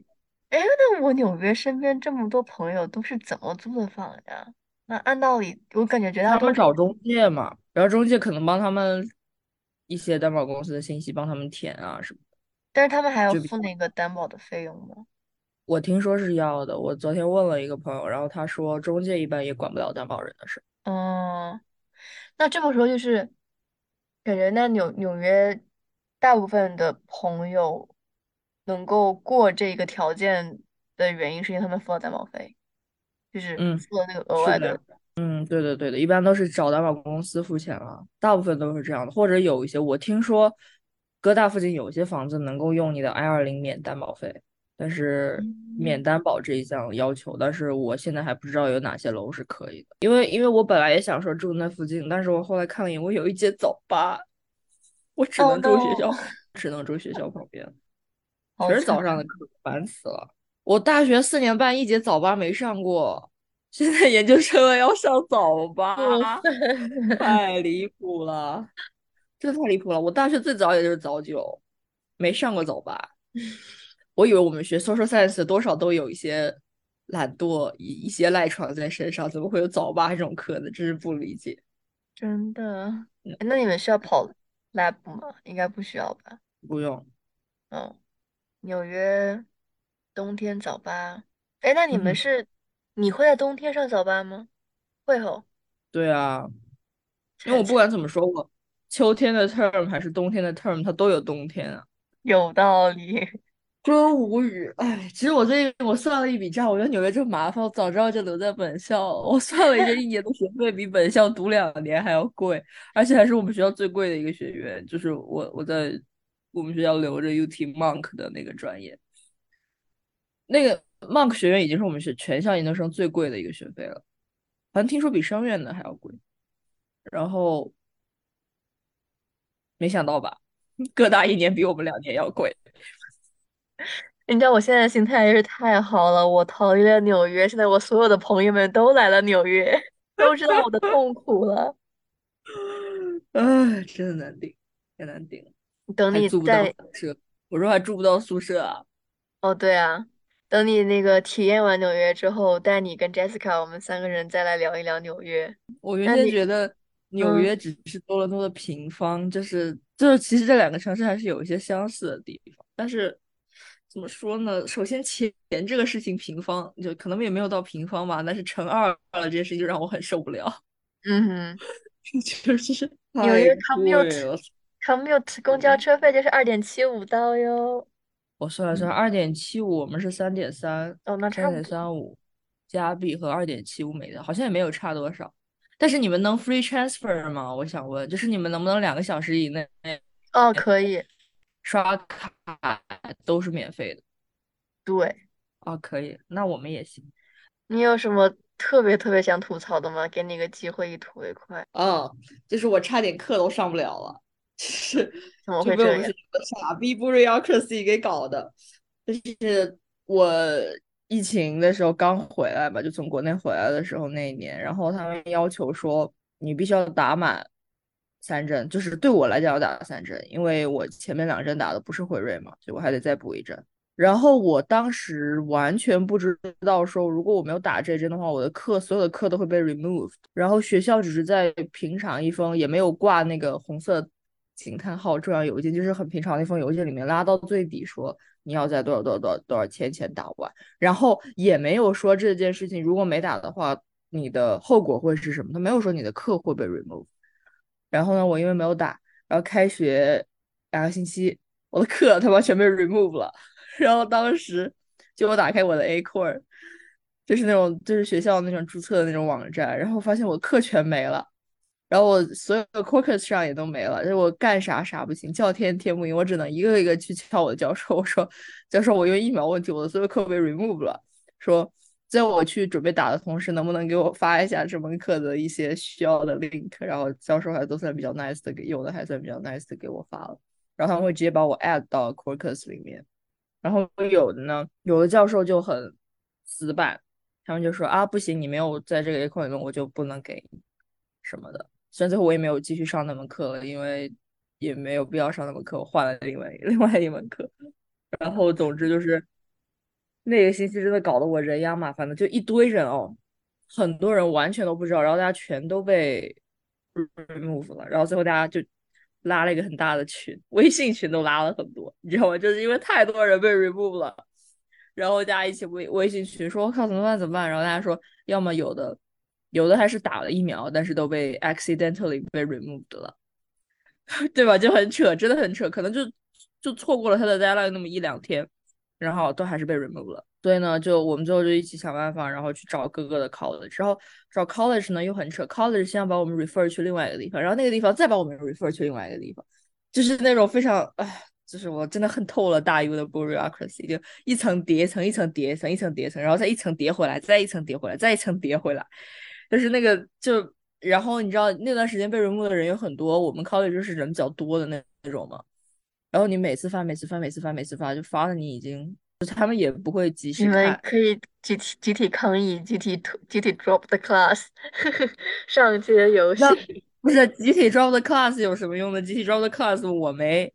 哎，那我纽约身边这么多朋友都是怎么租的房呀？那按道理，我感觉觉得他们找中介嘛，然后中介可能帮他们一些担保公司的信息，帮他们填啊什么的。但是他们还要付那个担保的费用吗？我听说是要的，我昨天问了一个朋友，然后他说中介一般也管不了担保人的事。嗯，那这么说就是，感觉那纽纽约大部分的朋友能够过这个条件的原因，是因为他们付了担保费，就是付了那个额外的。嗯，对的对的，一般都是找担保公司付钱了，大部分都是这样的，或者有一些我听说，哥大附近有些房子能够用你的 I 二零免担保费。但是免担保这一项要求，但是我现在还不知道有哪些楼是可以的，因为因为我本来也想说住那附近，但是我后来看了一眼，我有一间早八，我只能住学校，只能住学校旁边，全是早上的课，烦死了。我大学四年半一节早八没上过，现在研究生了要上早八 太离谱了，真的太离谱了。我大学最早也就是早九，没上过早八。我以为我们学 social science 多少都有一些懒惰，一一些赖床在身上，怎么会有早八这种课呢？真是不理解。真的？那你们需要跑 lab 吗？应该不需要吧？不用。嗯，纽约冬天早八。哎，那你们是你会在冬天上早班吗？会吼。对啊，因为我不管怎么说，我秋天的 term 还是冬天的 term，它都有冬天啊。有道理。真无语，哎，其实我最近我算了一笔账，我觉得纽约真麻烦，我早知道就留在本校。我算了一下，一年的学费比本校读两年还要贵，而且还是我们学校最贵的一个学院，就是我我在我们学校留着 UT Monk 的那个专业，那个 Monk 学院已经是我们学全校研究生最贵的一个学费了，好像听说比商院的还要贵，然后没想到吧，各大一年比我们两年要贵。你知道我现在心态也是太好了，我逃离了纽约，现在我所有的朋友们都来了纽约，都知道我的痛苦了。唉，真的难顶，太难顶了。等你还住不到在宿舍。我说还住不到宿舍啊。哦，对啊，等你那个体验完纽约之后，带你跟 Jessica 我们三个人再来聊一聊纽约。我原先你觉得纽嗯约只是多伦多的平方，就是就是其实这两个城市还是有一些相似的地方，但是怎么说呢？首先钱这个事情平方就可能也没有到平方吧，但是乘二了这件事情就让我很受不了，嗯哼，就是纽约 commute 了。commute 公交车费就是二点七五刀哟。我算了算，二点七五，我们是三点三，哦，那差三点。三五加币和二点七五美的，好像也没有差多少。但是你们能 free transfer 吗？我想问，就是你们能不能两个小时以内哦，可以，刷卡都是免费的？对。哦，可以，那我们也行。你有什么特别特别想吐槽的吗？给你个机会，一吐为快。哦，就是我差点课都上不了了，就是怎么就被我们傻逼 bureaucracy 给搞的。就是我疫情的时候刚回来吧，就从国内回来的时候那一年，然后他们要求说你必须要打满三针，就是对我来讲要打三针，因为我前面两针打的不是辉瑞嘛，所以我还得再补一针。然后我当时完全不知道说，如果我没有打这针的话，我的课所有的课都会被 removed。然后学校只是在平常一封也没有挂那个红色惊叹号重要邮件，就是很平常的一封邮件里面拉到最底说你要在多少多少多少多少天前打完，然后也没有说这件事情如果没打的话，你的后果会是什么，他没有说你的课会被 remove。然后呢，我因为没有打，然后开学两个星期，我的课他妈全被 remove 了。然后当时就我打开我的 A core，就是那种就是学校那种注册的那种网站，然后发现我课全没了，然后我所有的 Quarkus 上也都没了，就我干啥啥不行，叫天天不应，我只能一个一个去敲我的教授，我说教授，我因为疫苗问题，我的所有课被 remove 了，说在我去准备打的同时，能不能给我发一下这门课的一些需要的 link？然后教授还都算比较 nice 的给，有的还算比较 nice 的给我发了，然后他们会直接把我 add 到 Quarkus 里面。然后有的呢，有的教授就很死板，他们就说啊，不行，你没有在这个 A 课里面，我就不能给你什么的。虽然最后我也没有继续上那门课了，因为也没有必要上那门课，我换了另外另外一门课。然后总之就是那个星期真的搞得我人仰马翻的，就一堆人哦，很多人完全都不知道，然后大家全都被 remove 了，然后最后大家就。拉了一个很大的群，微信群都拉了很多，你知道吗？就是因为太多人被 remove 了，然后大家一起微微信群说：“我靠，怎么办？怎么办？”然后大家说，要么有的有的还是打了疫苗，但是都被 accidentally 被 removed 了，对吧？就很扯，真的很扯，可能就就错过了他的 deadline 那么一两天，然后都还是被 removed 了。所以呢，就我们最后就一起想办法，然后去找各个的 college，然后找 college 呢又很扯，college 先要把我们 refer 去另外一个地方，然后那个地方再把我们 refer 去另外一个地方，就是那种非常唉，就是我真的恨透了大 U 的 bureaucracy，就一层叠一层，一层叠一层，一层叠一层，然后再一层叠回来，再一层叠回来，再一层叠回来，就是那个就，然后你知道那段时间被 remove 的人有很多，我们 college 就是人比较多的那那种嘛，然后你每次发，每次发，每次发，每次发，就发的你已经。他们也不会及时你们，可以集体集体抗议，集体集体 drop the class，上街游行。不是集体 drop the class 有什么用的？集体 drop the class 我没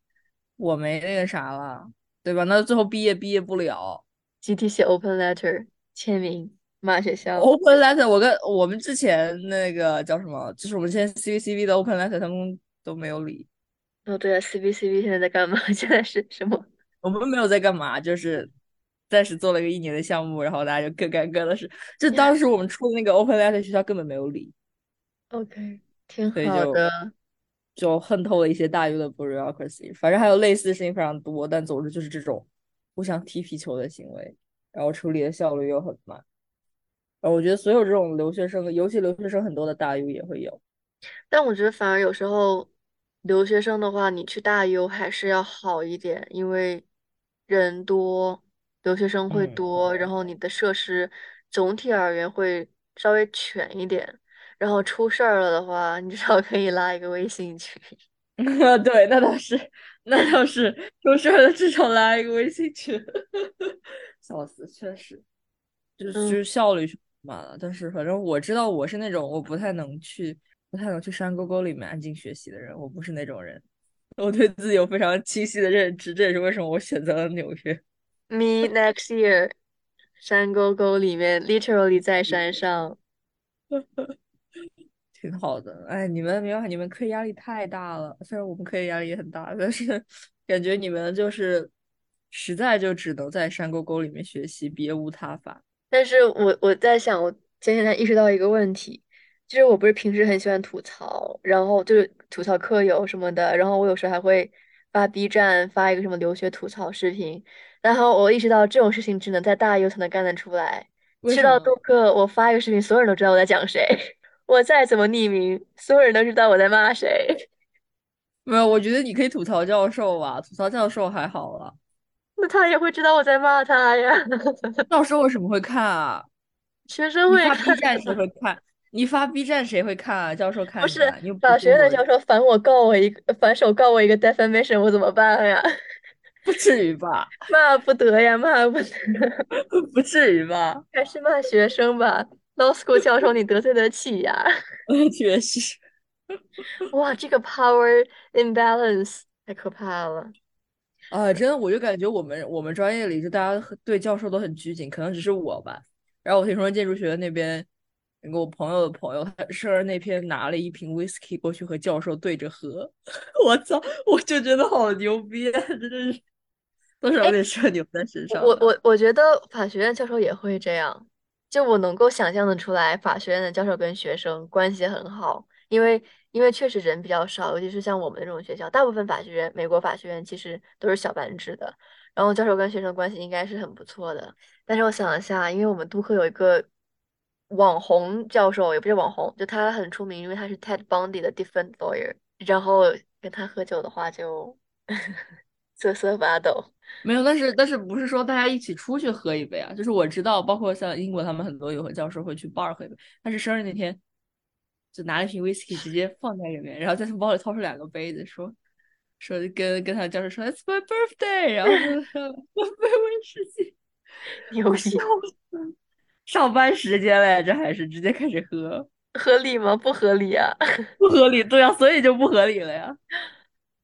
我没那个啥了，对吧？那最后毕业毕业不了。集体写 open letter 签名骂学校。open letter 我跟我们之前那个叫什么，就是我们之前 CVCV 的 open letter 他们都没有理。哦，对啊，CVCV 现在在干嘛？现在是什么？我们没有在干嘛，就是暂时做了一个一年的项目，然后大家就各干各的事。就当时我们出的那个 open letter，学校根本没有理。OK，挺好的。就恨透了一些大 U 的 bureaucracy。反正还有类似的事情非常多，但总之就是这种互相踢皮球的行为，然后处理的效率又很慢。呃，我觉得所有这种留学生，尤其留学生很多的大 U 也会有。但我觉得反而有时候留学生的话，你去大 U 还是要好一点，因为人多，留学生会嗯多，然后你的设施总体而言会稍微全一点。然后出事儿了的话，你至少可以拉一个微信群。对，那倒是，那倒是，出事儿了至少拉一个微信群，笑死，确实，就是就嗯是效率是慢了。但是反正我知道我是那种我不太能去，不太能去山沟沟里面安静学习的人，我不是那种人。我对自己有非常清晰的认知，这也是为什么我选择了纽约。Me next year，山沟沟里面，literally 在山上。挺好的，哎，你们没有，你们课业压力太大了。虽然我们课业压力也很大，但是感觉你们就是实在就只能在山沟沟里面学习，别无他法。但是我我在想，我前几天意识到一个问题，就是我不是平时很喜欢吐槽，然后就是吐槽课友什么的，然后我有时候还会发 B 站发一个什么留学吐槽视频，然后我意识到这种事情只能在大 U 才能干得出来。去到杜克，我发一个视频，所有人都知道我在讲谁。我再怎么匿名，所有人都知道我在骂谁。没有，我觉得你可以吐槽教授吧，吐槽教授还好了。那他也会知道我在骂他呀。教授为什么会看啊？学生会。发 B 站谁会看？你发 B 站谁会看啊？教授看。不是，法学院的教授反我告我一个反手告我一个 defamation，我怎么办呀？不至于吧？骂不得呀，骂不得。不至于吧？还是骂学生吧。Law School 教授，你得罪得起呀？确实，哇，这个 power imbalance 太可怕了。啊，真的，我就感觉我们我们专业里就大家对教授都很拘谨，可能只是我吧。然后我听说建筑学那边，那个我朋友的朋友，他生日那天拿了一瓶 whisky 过去和教授对着喝。我操，我就觉得好牛逼啊！真的是，多少有点社牛在身上。我我我觉得法学院教授也会这样。就我能够想象的出来，法学院的教授跟学生关系很好，因为因为确实人比较少，尤其是像我们这种学校，大部分法学院，美国法学院其实都是小班制的，然后教授跟学生关系应该是很不错的。但是我想了下，因为我们杜克有一个网红教授，也不是网红，就他很出名，因为他是 Ted Bundy 的 defense lawyer，然后跟他喝酒的话就 瑟瑟发抖。没有，但是但是不是说大家一起出去喝一杯啊？就是我知道，包括像英国他们很多有的教授会去 bar 喝一杯。但是生日那天，就拿了一瓶 whisky 直接放在里面，然后再从包里掏出两个杯子，说说跟跟他的教授说 It's my birthday，然后我杯威士忌，牛笑死！上班时间嘞，这还是直接开始喝，合理吗？不合理啊，不合理，对啊，所以就不合理了呀，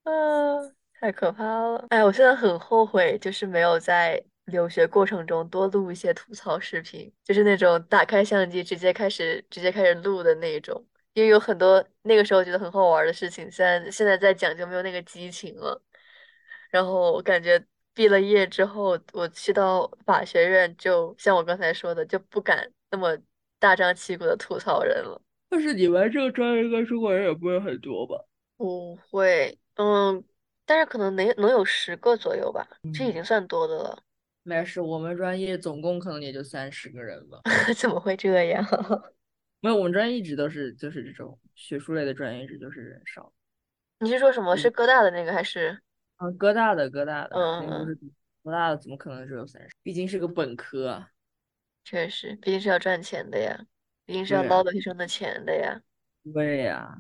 嗯。太可怕了！哎，我现在很后悔，就是没有在留学过程中多录一些吐槽视频，就是那种打开相机直接开始直接开始录的那种。因为有很多那个时候觉得很好玩的事情，现在现在在讲就没有那个激情了。然后我感觉毕了业之后，我去到法学院，就像我刚才说的，就不敢那么大张旗鼓的吐槽人了。但是你们这个专业应该中国人也不会很多吧？不会，嗯。但是可能能能有十个左右吧，这已经算多的了。没事，我们专业总共可能也就三十个人吧。怎么会这样？没有，我们专业一直都是就是这种学术类的专业，一直都是人少。你是说什么是哥大的那个还是？嗯，哥大的，哥大的。嗯嗯。哥大的怎么可能只有三十？毕竟是个本科。确实，毕竟是要赚钱的呀，毕竟是要捞到学生的钱的呀。对呀。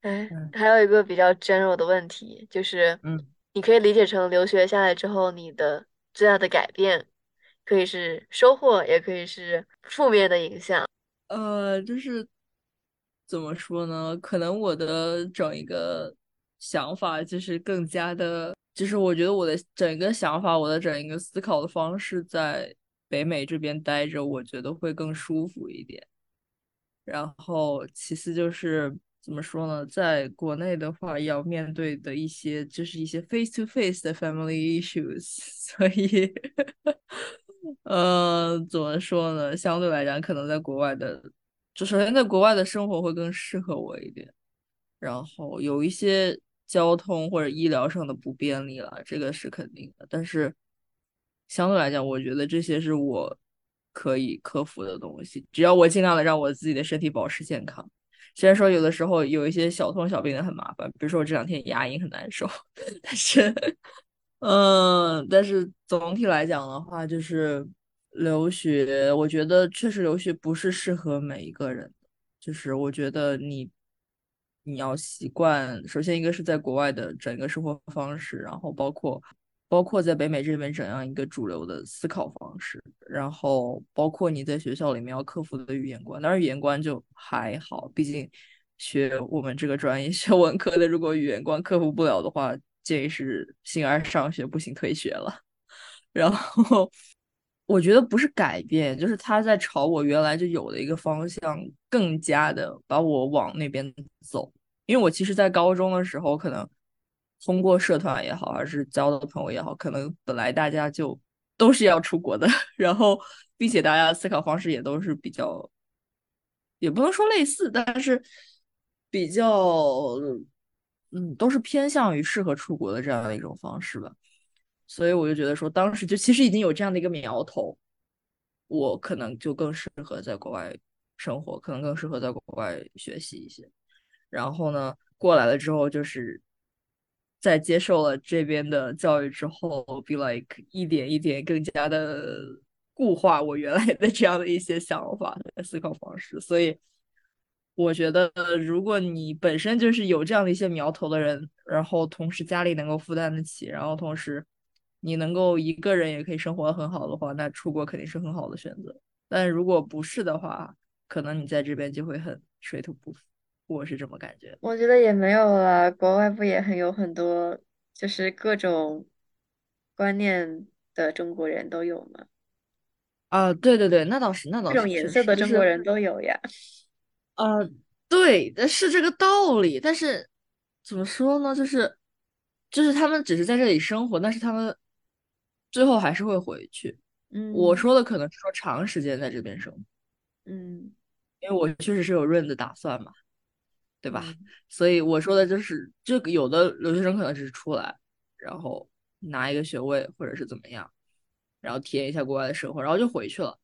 哎，还有一个比较 general 的问题，就是，嗯，你可以理解成留学下来之后，你的最大的改变，可以是收获，也可以是负面的影响。呃，就是怎么说呢？可能我的整一个想法就是更加的，就是我觉得我的整一个想法，我的整一个思考的方式，在北美这边待着，我觉得会更舒服一点。然后，其次就是。怎么说呢？在国内的话，要面对的一些就是一些 face to face 的 family issues，所以，呃，怎么说呢？相对来讲，可能在国外的，就首先在国外的生活会更适合我一点。然后有一些交通或者医疗上的不便利了，这个是肯定的。但是相对来讲，我觉得这些是我可以克服的东西，只要我尽量的让我自己的身体保持健康。虽然说有的时候有一些小痛小病的很麻烦，比如说我这两天牙龈很难受，但是，嗯，但是总体来讲的话，就是留学，我觉得确实留学不是适合每一个人，就是我觉得你你要习惯，首先一个是在国外的整个生活方式，然后包括。包括在北美这边怎样一个主流的思考方式，然后包括你在学校里面要克服的语言关，当然语言关就还好，毕竟学我们这个专业学文科的，如果语言关克服不了的话，建议是形而上学，不行退学了。然后我觉得不是改变，就是他在朝我原来就有的一个方向更加的把我往那边走。因为我其实，在高中的时候，可能通过社团也好，还是交的朋友也好，可能本来大家就都是要出国的，然后并且大家思考方式也都是比较，也不能说类似，但是比较，嗯，都是偏向于适合出国的这样的一种方式吧。所以我就觉得说，当时就其实已经有这样的一个苗头，我可能就更适合在国外生活，可能更适合在国外学习一些。然后呢，过来了之后，就是在接受了这边的教育之后，be like 一点一点更加的固化我原来的这样的一些想法和思考方式。所以，我觉得如果你本身就是有这样的一些苗头的人，然后同时家里能够负担得起，然后同时你能够一个人也可以生活的很好的话，那出国肯定是很好的选择。但如果不是的话，可能你在这边就会很水土不服。我是这么感觉。我觉得也没有了，国外不也很有很多就是各种观念的中国人都有吗？啊，对对对，那倒是，那倒是，各种颜色的中国人都有呀。啊，对，是这个道理。但是怎么说呢？就是就是他们只是在这里生活，但是他们最后还是会回去。嗯，我说的可能是说长时间在这边生活。嗯，因为我确实是有润的打算嘛。对吧？所以我说的就是，这个有的留学生可能只是出来，然后拿一个学位或者是怎么样，然后体验一下国外的生活，然后就回去了。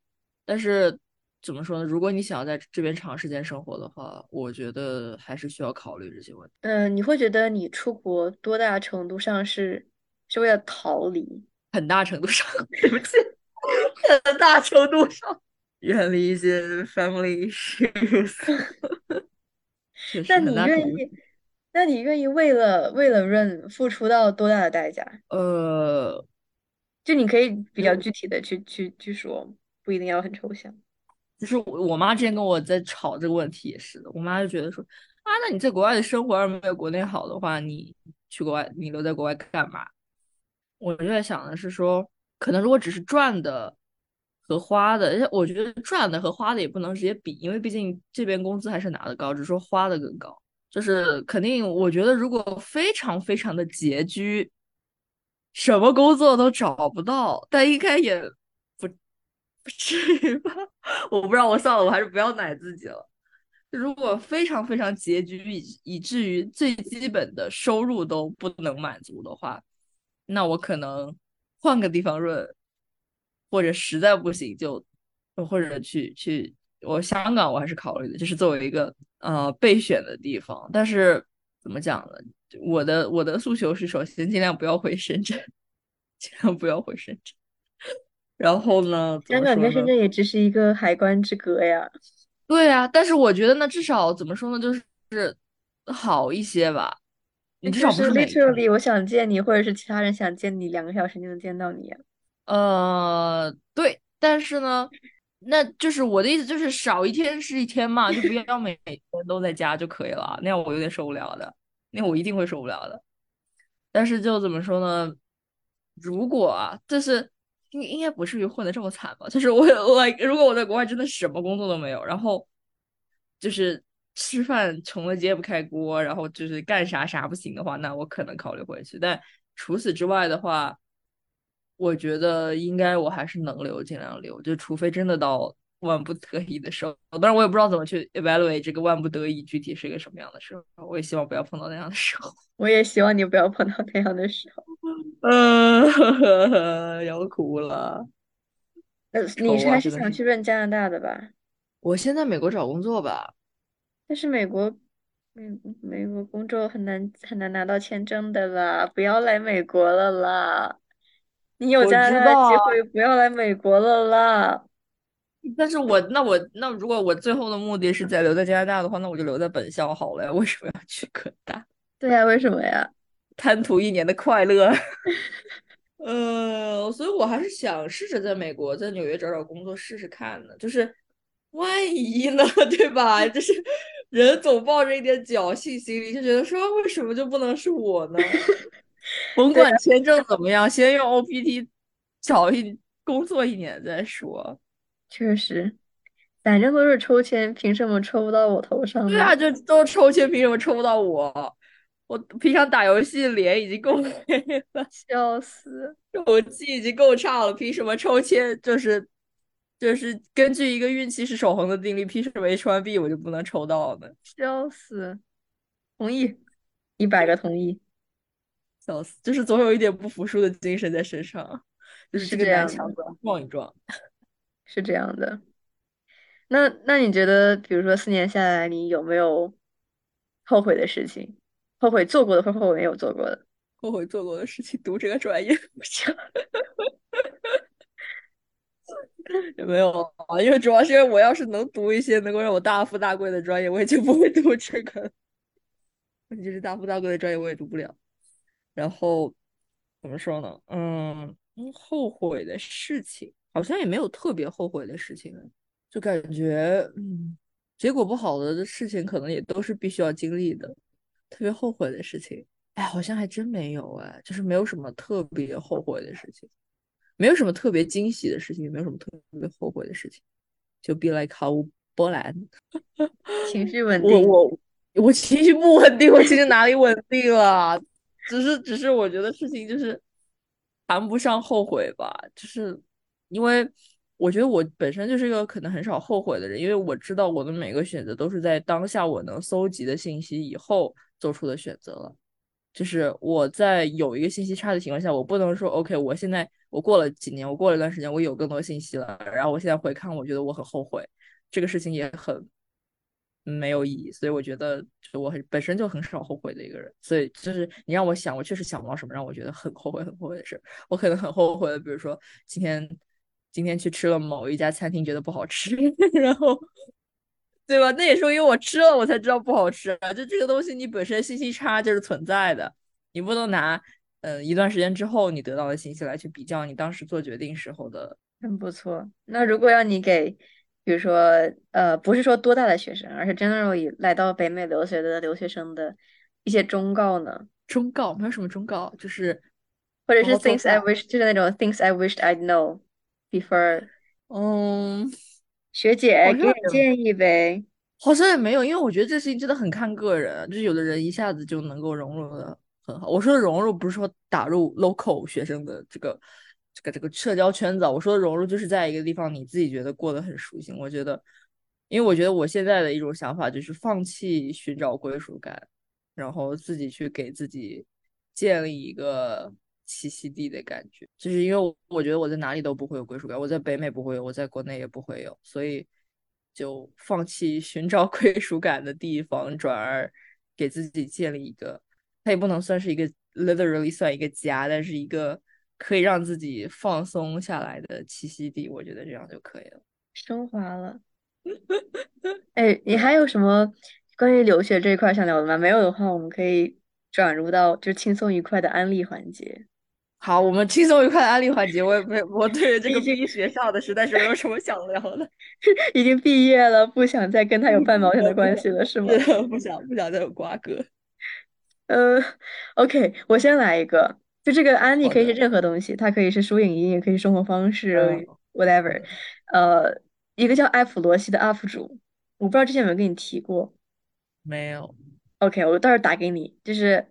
但是怎么说呢？如果你想要在这边长时间生活的话，我觉得还是需要考虑这些问题。嗯，你会觉得你出国多大程度上是是为了逃离？很大程度上，对不起，很大程度上 远离一些 family issues。那你愿意？那你愿意为了为了润付出到多大的代价？呃，就你可以比较具体的去去去说，不一定要很抽象。就是我我妈之前跟我在吵这个问题也是的，我妈就觉得说啊，那你在国外的生活要是没有国内好的话，你去国外，你留在国外干嘛？我就在想的是说，可能如果只是赚的。和花的，我觉得赚的和花的也不能直接比，因为毕竟这边工资还是拿的高，只是说花的更高。就是肯定，我觉得如果非常非常的拮据，什么工作都找不到，但应该也不至于吧？我不知道，我算了，我还是不要奶自己了。如果非常非常拮据，以以至于最基本的收入都不能满足的话，那我可能换个地方润。或者实在不行就，或者去去我香港我还是考虑的，就是作为一个呃备选的地方。但是怎么讲呢？我的我的诉求是，首先尽量不要回深圳，尽量不要回深圳。然后呢，香港跟深圳也只是一个海关之隔呀。对呀，但是我觉得呢，至少怎么说呢，就是好一些吧。你至少不是 literally 我想见你，或者是其他人想见你，两个小时就能见到你呀。呃，对，但是呢，那就是我的意思，就是少一天是一天嘛，就不要每天都在家就可以了。那样我有点受不了的，那样我一定会受不了的。但是就怎么说呢？如果啊，就是应应该不至于混的这么惨吧？就是我我如果我在国外真的什么工作都没有，然后就是吃饭穷的揭不开锅，然后就是干啥啥不行的话，那我可能考虑回去。但除此之外的话，我觉得应该我还是能留，尽量留，就除非真的到万不得已的时候。当然，我也不知道怎么去 evaluate 这个万不得已具体是一个什么样的时候。我也希望不要碰到那样的时候。我也希望你不要碰到那样的时候。嗯，要哭了。呃，你是还是想去问加拿大的吧？我先在美国找工作吧。但是美国，美美国工作很难很难拿到签证的啦，不要来美国了啦。你有加拿大的机会，不要来美国了啦。但是我那我那如果我最后的目的是在留在加拿大的话，那我就留在本校好了呀。为什么要去科大？对呀，为什么呀？贪图一年的快乐。呃，所以我还是想试着在美国，在纽约找找工作试试看的。就是万一呢，对吧？就是人总抱着一点侥幸心理，就觉得说为什么就不能是我呢？甭管签证怎么样，先用 OPT 找一工作一年再说。确实，反正都是抽签，凭什么抽不到我头上？对啊，就都抽签，凭什么抽不到我？我平常打游戏脸已经够黑了，笑死！手气已经够差了，凭什么抽签？就是就是根据一个运气是守恒的定律，凭什么 H one B 我就不能抽到呢？笑死！同意，一百个同意。笑死！就是总有一点不服输的精神在身上，就是这个南墙撞一撞。是这样的。那那你觉得，比如说四年下来，你有没有后悔的事情？后悔做过的，和后悔没有做过的？后悔做过的事情，读这个专业不行。也没有啊，因为主要是因为我要是能读一些能够让我大富大贵的专业，我也就不会读这个。问题是大富大贵的专业我也读不了。然后怎么说呢？嗯，后悔的事情好像也没有特别后悔的事情，就感觉嗯，结果不好的事情可能也都是必须要经历的。特别后悔的事情，哎，好像还真没有哎，就是没有什么特别后悔的事情，没有什么特别惊喜的事情，也没有什么特别后悔的事情，就 be like 毫无波澜，情绪稳定。我我我情绪不稳定，我情绪哪里稳定了？只是，只是我觉得事情就是谈不上后悔吧，就是因为我觉得我本身就是一个可能很少后悔的人，因为我知道我的每个选择都是在当下我能搜集的信息以后做出的选择了。就是我在有一个信息差的情况下，我不能说 OK，我现在我过了几年，我过了一段时间，我有更多信息了，然后我现在回看，我觉得我很后悔，这个事情也很。没有意义，所以我觉得，就我很本身就很少后悔的一个人，所以就是你让我想，我确实想不到什么让我觉得很后悔、很后悔的事。我可能很后悔的，比如说今天今天去吃了某一家餐厅，觉得不好吃，然后对吧？那也是因为我吃了，我才知道不好吃。就这个东西，你本身信息差就是存在的，你不能拿嗯一段时间之后你得到的信息来去比较你当时做决定时候的。真不错。那如果要你给。比如说，呃，不是说多大的学生，而是 generally 来到北美留学的留学生的一些忠告呢？忠告没有什么忠告，就是或者是 things I wish，就是那种 things I wished I'd know before。嗯，学姐给建议呗。好像也没有，因为我觉得这事情真的很看个人，就是有的人一下子就能够融入的很好。我说的融入不是说打入 local 学生的这个。这个这个社交圈子，我说的融入就是在一个地方，你自己觉得过得很舒心。我觉得，因为我觉得我现在的一种想法就是放弃寻找归属感，然后自己去给自己建立一个栖息地的感觉。就是因为我我觉得我在哪里都不会有归属感，我在北美不会有，我在国内也不会有，所以就放弃寻找 归属感的地方，转而给自己建立一个，它也不能算是一个 literally 算一个家，但是一个。可以让自己放松下来的栖息地，我觉得这样就可以了。升华了。哎，你还有什么关于留学这一块想聊的吗？没有的话，我们可以转入到就轻松愉快的安利环节。好，我们轻松愉快的安利环节。我也 没，我对这个毕业学校的实在是没有什么想聊的。已经毕业了，不想再跟他有半毛钱的关系了，是吗？不想，不想再有瓜葛。嗯，OK，我先来一个。就这个安利可以是任何东西，它可以是书影音，也可以是生活方式，whatever。呃，一个叫艾普罗西的 UP 主，我不知道之前有没有跟你提过。没有。OK，我到时候打给你，就是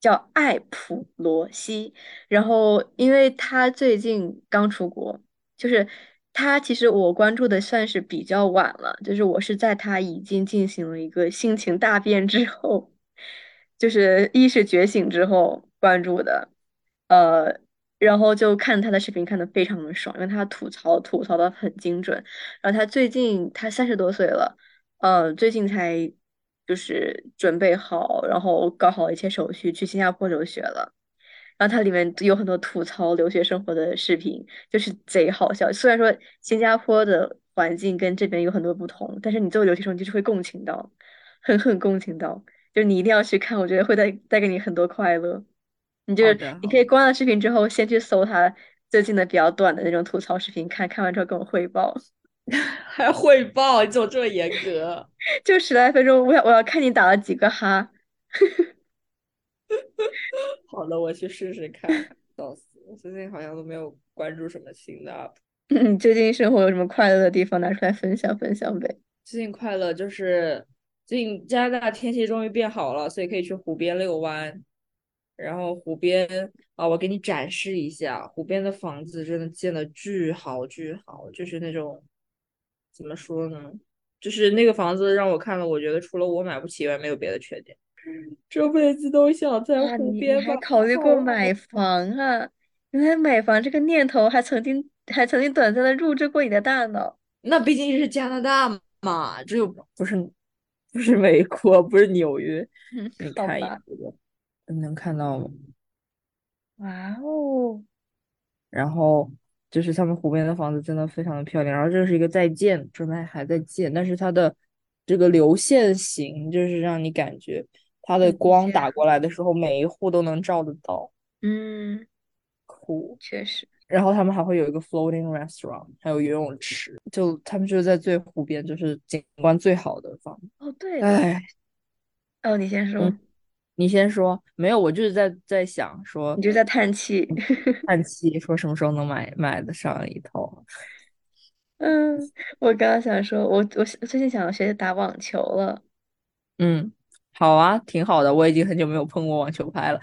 叫艾普罗西。然后，因为他最近刚出国，就是他其实我关注的算是比较晚了，就是我是在他已经进行了一个心情大变之后，就是意识觉醒之后关注的。呃，然后就看他的视频，看的非常的爽，因为他吐槽吐槽的很精准。然后他最近他三十多岁了，呃，最近才就是准备好，然后搞好一切手续去新加坡留学了。然后它里面有很多吐槽留学生活的视频，就是贼好笑。虽然说新加坡的环境跟这边有很多不同，但是你作为留学生就是会共情到，狠狠共情到，就是你一定要去看，我觉得会带带给你很多快乐。你就是你可以关了视频之后，先去搜他最近的比较短的那种吐槽视频，看看完之后跟我汇报，还汇报？你怎么这么严格？就十来分钟，我要我要看你打了几个哈。好的，我去试试看。笑死，我最近好像都没有关注什么新的 UP。你最近生活有什么快乐的地方？拿出来分享分享呗。最近快乐就是最近加拿大天气终于变好了，所以可以去湖边遛弯。然后湖边啊，我给你展示一下，湖边的房子真的建的巨好巨好，就是那种怎么说呢？就是那个房子让我看了，我觉得除了我买不起以外，没有别的缺点。这辈子都想在湖边还考虑过买房啊？原来买房这个念头还曾经还曾经短暂的入驻过你的大脑。那毕竟是加拿大嘛，这又不是不是美国，不是纽约。嗯，你。看一下这个，能看到吗？哇哦，然后就是他们湖边的房子真的非常的漂亮，然后这是一个在建，正在还在建，但是它的这个流线型就是让你感觉它的光打过来的时候，每一户都能照得到，嗯，酷。确实。然后他们还会有一个 floating restaurant，还有游泳池，就他们就是在最湖边，就是景观最好的房子。哦，对了，哎，哦，你先说，嗯你先说，没有，我就是在在想说你就在叹气。叹气，说什么时候能买买得上一套。嗯，我刚刚想说，我我最近想学打网球了。嗯，好啊，挺好的。我已经很久没有碰过网球拍了，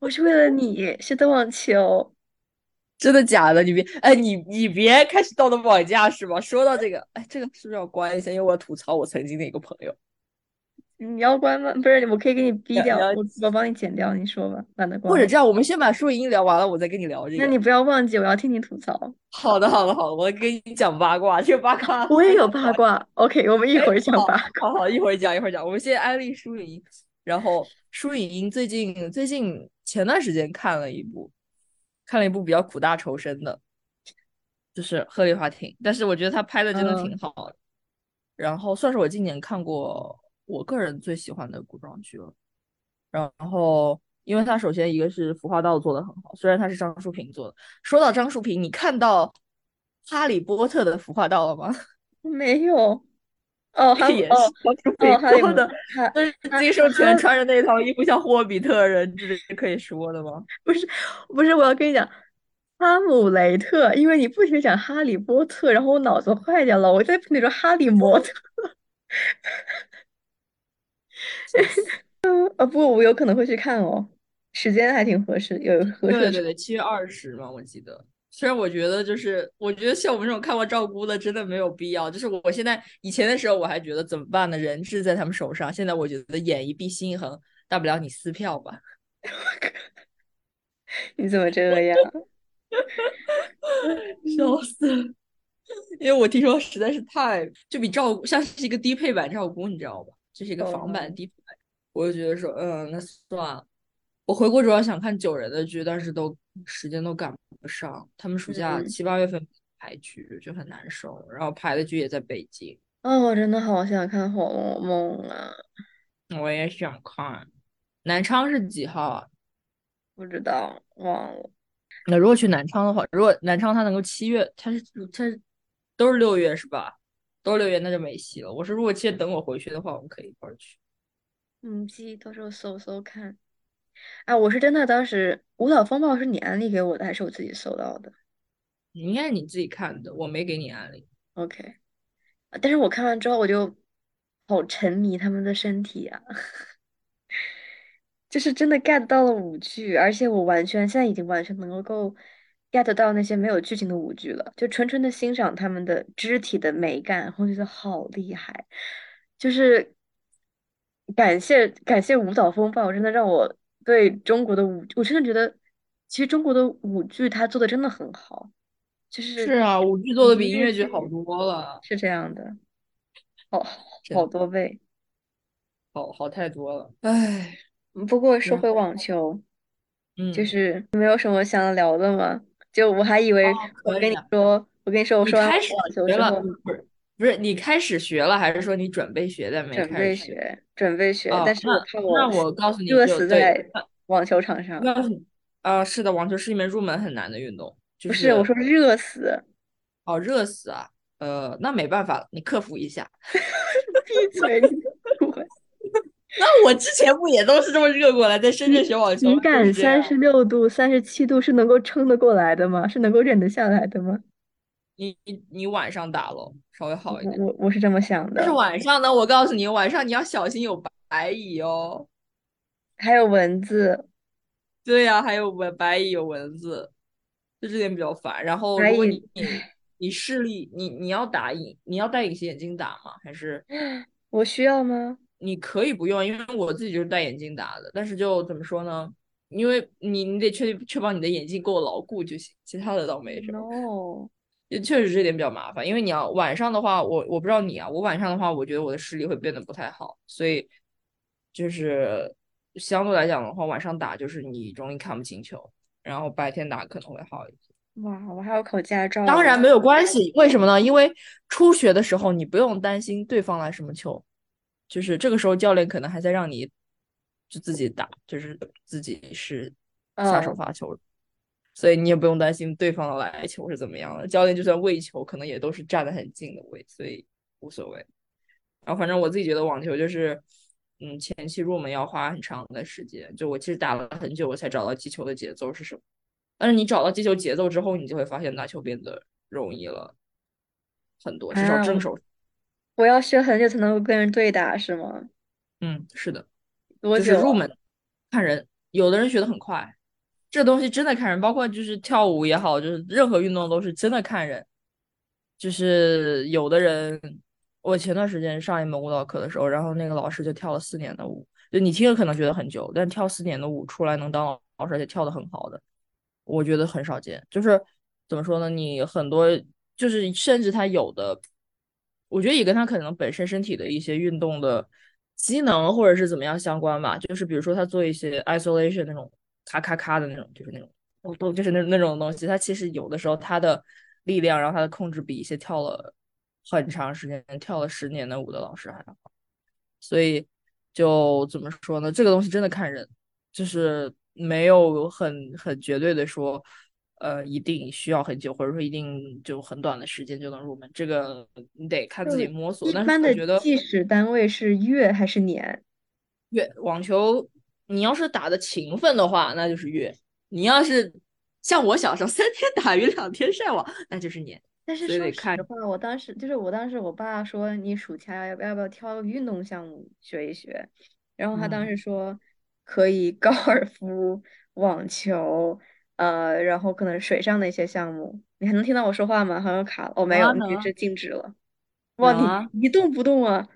我是为了你学的网球。真的假的？你别，哎，你你别开始道德绑架是吧？说到这个，哎，这个是不是要关一下？因为我要吐槽我曾经的一个朋友。你要关吗？不是，我可以给你逼掉，我我帮你剪掉。你说吧，懒得关。或者这样，我们先把树荫聊完了，我再跟你聊这个。那你不要忘记，我要听你吐槽。好的，好的，好的，我跟你讲八卦，这个八卦 我也有八卦。OK，我们一会儿讲好八卦。好好，一会儿讲，一会儿讲。我们先安利舒影音，然后舒影音最近最近前段时间看了一部，看了一部比较苦大仇深的，就是《鹤唳华亭》，但是我觉得他拍的真的挺嗯好的，然后算是我今年看过我个人最喜欢的古装剧了。然后，因为他首先一个是服化道做的很好，虽然他是张淑平做的。说到张淑平，你看到《哈利波特》的服化道了吗？没有。哦，哈也是哦哈利波做的。哈但是哈金圣哈权穿着那套衣服像霍比特人，这是可以说的吗？不是不是，我要跟你讲，哈姆雷特，因为你不停讲哈利波特，然后我脑子坏掉了，我在不停地说哈利摩特。啊，不过我有可能会去看哦，时间还挺合适，有合适。对对对，七月二十嘛，我记得。虽然我觉得就是，我觉得像我们这种看过赵姑的，真的没有必要。就是我现在以前的时候，我还觉得怎么办呢？人质在他们手上。现在我觉得眼一闭，心一横，大不了你撕票吧。你怎么这样？笑死了！因为我听说实在是太就比赵像是一个低配版赵姑，你知道吧？这是一个仿版哦低配版。我就觉得说，嗯，那算了。我回国主要想看九人的剧，但是都时间都赶不上。他们暑假嗯七八月份排剧就很难受，然后排的剧也在北京，哦，我真的好想看《红楼梦》啊！我也想看。南昌是几号啊？不知道，忘了。那如果去南昌的话，如果南昌它能够七月，它是它都是六月是吧？都留言，那就没戏了。我是如果记得等我回去的话，我们可以一块儿去。嗯，记，到时候搜搜看。啊，我是真的，当时《舞蹈风暴》是你安利给我的，还是我自己搜到的应该是你自己看的，我没给你安利。？OK，啊但是我看完之后，我就好沉迷他们的身体啊，就是真的 get 到了舞剧，而且我完全现在已经完全能够 get 到那些没有剧情的舞剧了，就纯纯的欣赏他们的肢体的美感，我觉得好厉害，就是感谢感谢舞蹈风暴，真的让我对中国的舞，我真的觉得其实中国的舞剧它做的真的很好，就是是啊，舞剧做的比音乐剧好剧多了，是这样的，好好多倍。好好太多了。唉，嗯不过说回网球，嗯就嗯，是没有什么想聊的吗？就我还以为哦，我跟你。说，我跟你说，我说完开始网球不是不是你开始学了，还是说你准备学的没准备开始学？学，准备学，哦，但是我那怕我那我告诉你热，死在网球场上。啊，是的，网球是一门入门很难的运动，就不是，我说热死，哦热死啊，呃，那没办法了，你克服一下。闭嘴！那我之前不也都是这么热过来，在深圳学网球，体感三十六度、三十七度是能够撑得过来的吗？是能够忍得下来的吗？你你你晚上打咯，稍微好一点。我我是这么想的。但是晚上呢，我告诉你，晚上你要小心有白蚁哦，还有蚊子。对呀，还有蚊白蚁有蚊子，就这点比较烦。然后如果你你你视力，你你要打隐，你要戴隐形眼镜打吗？还是我需要吗？你可以不用，因为我自己就是戴眼镜打的。但是就怎么说呢？因为你你得确确保你的眼镜够牢固就行，其他的倒没什么。哦，也确实这点比较麻烦，因为你要晚上的话，我我不知道你啊，我晚上的话，我觉得我的视力会变得不太好，所以就是相对来讲的话，晚上打就是你容易看不清球，然后白天打可能会好一些。哇，我还要考驾照。当然没有关系，为什么呢？因为初学的时候你不用担心对方来什么球。就是这个时候，教练可能还在让你就自己打，就是自己是下手发球，所以你也不用担心对方的来球是怎么样的。教练就算喂球，可能也都是站得很近的喂，所以无所谓。然后反正我自己觉得网球就是，嗯，前期入门要花很长的时间。就我其实打了很久，我才找到击球的节奏是什么。但是你找到击球节奏之后，你就会发现打球变得容易了很多，至少正手。我要学很久才能够跟人对打，是吗？嗯，是的。多久？入门看人，有的人学的很快。这东西真的看人，包括就是跳舞也好，就是任何运动都是真的看人。就是有的人，我前段时间上一门舞蹈课的时候，然后那个老师就跳了四年的舞，就你听着可能觉得很久，但跳四年的舞出来能当老师，而且跳的很好的，我觉得很少见。就是怎么说呢？你很多就是甚至他有的。我觉得也跟他可能本身身体的一些运动的机能或者是怎么样相关吧。就是比如说他做一些 isolation 那种咔咔咔的那种，就是那种都就是那那种东西，他其实有的时候他的力量，然后他的控制比一些跳了很长时间、跳了十年的舞的老师还要好。所以就怎么说呢？这个东西真的看人，就是没有很很绝对的说。呃，一定需要很久，或者说一定就很短的时间就能入门，这个你得看自己摸索。一般的计时单位是月还是年？月网球，你要是打的勤奋的话，那就是月；你要是像我小时候三天打鱼两天晒网，那就是年。但是说实话，我当时就是我当时我爸说你暑假要不要不要挑个运动项目学一学，然后他当时说可以高尔夫、网球。呃，然后可能水上的一些项目，你还能听到我说话吗？好像卡了，哦，没有，你是静止了。哇，你一动不动啊？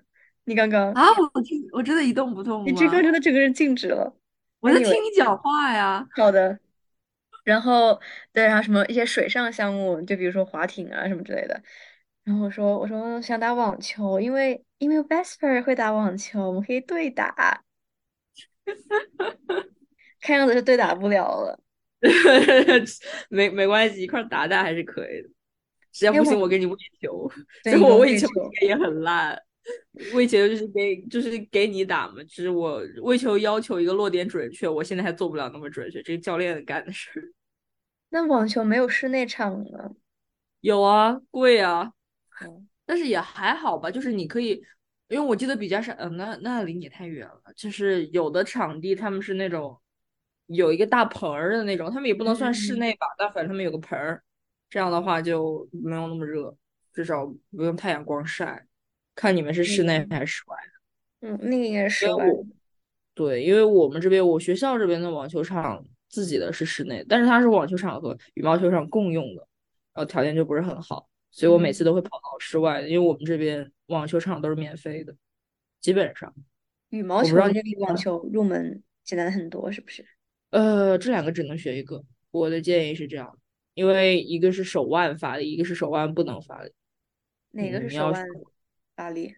你刚刚啊？我听，我真的一动不动你这刚真的整个人静止了。我在听你讲话呀。好的。然后对，然后什么一些水上项目，就比如说划艇啊什么之类的。然后我说，我说想打网球，因为因为 Vesper 会打网球，我们可以对打。看样子是对打不了了。没没关系，一块打打还是可以的。实在不行，我给你喂球。结果我喂球也很烂，喂球就是给就是给你打嘛。就是我喂球要求一个落点准确，我现在还做不了那么准确，这是教练干的事。那网球没有室内场吗？有啊，贵啊。但是也还好吧，就是你可以，因为我记得比较少，嗯，那那离你太远了。就是有的场地他们是那种。有一个大棚儿的那种，他们也不能算室内吧，但反正他们有个盆儿，这样的话就没有那么热，至少不用太阳光晒。看你们是室内还是室外的？嗯，那个应该是室外。对，因为我们这边我学校这边的网球场自己的是室内，但是它是网球场和羽毛球场共用的，然后条件就不是很好，所以我每次都会跑到室外的，因为我们这边网球场都是免费的，基本上。羽毛球就比网球入门简单很多，是不是？呃，这两个只能学一个。我的建议是这样，因为一个是手腕发力，一个是手腕不能发力。哪个是手腕发力？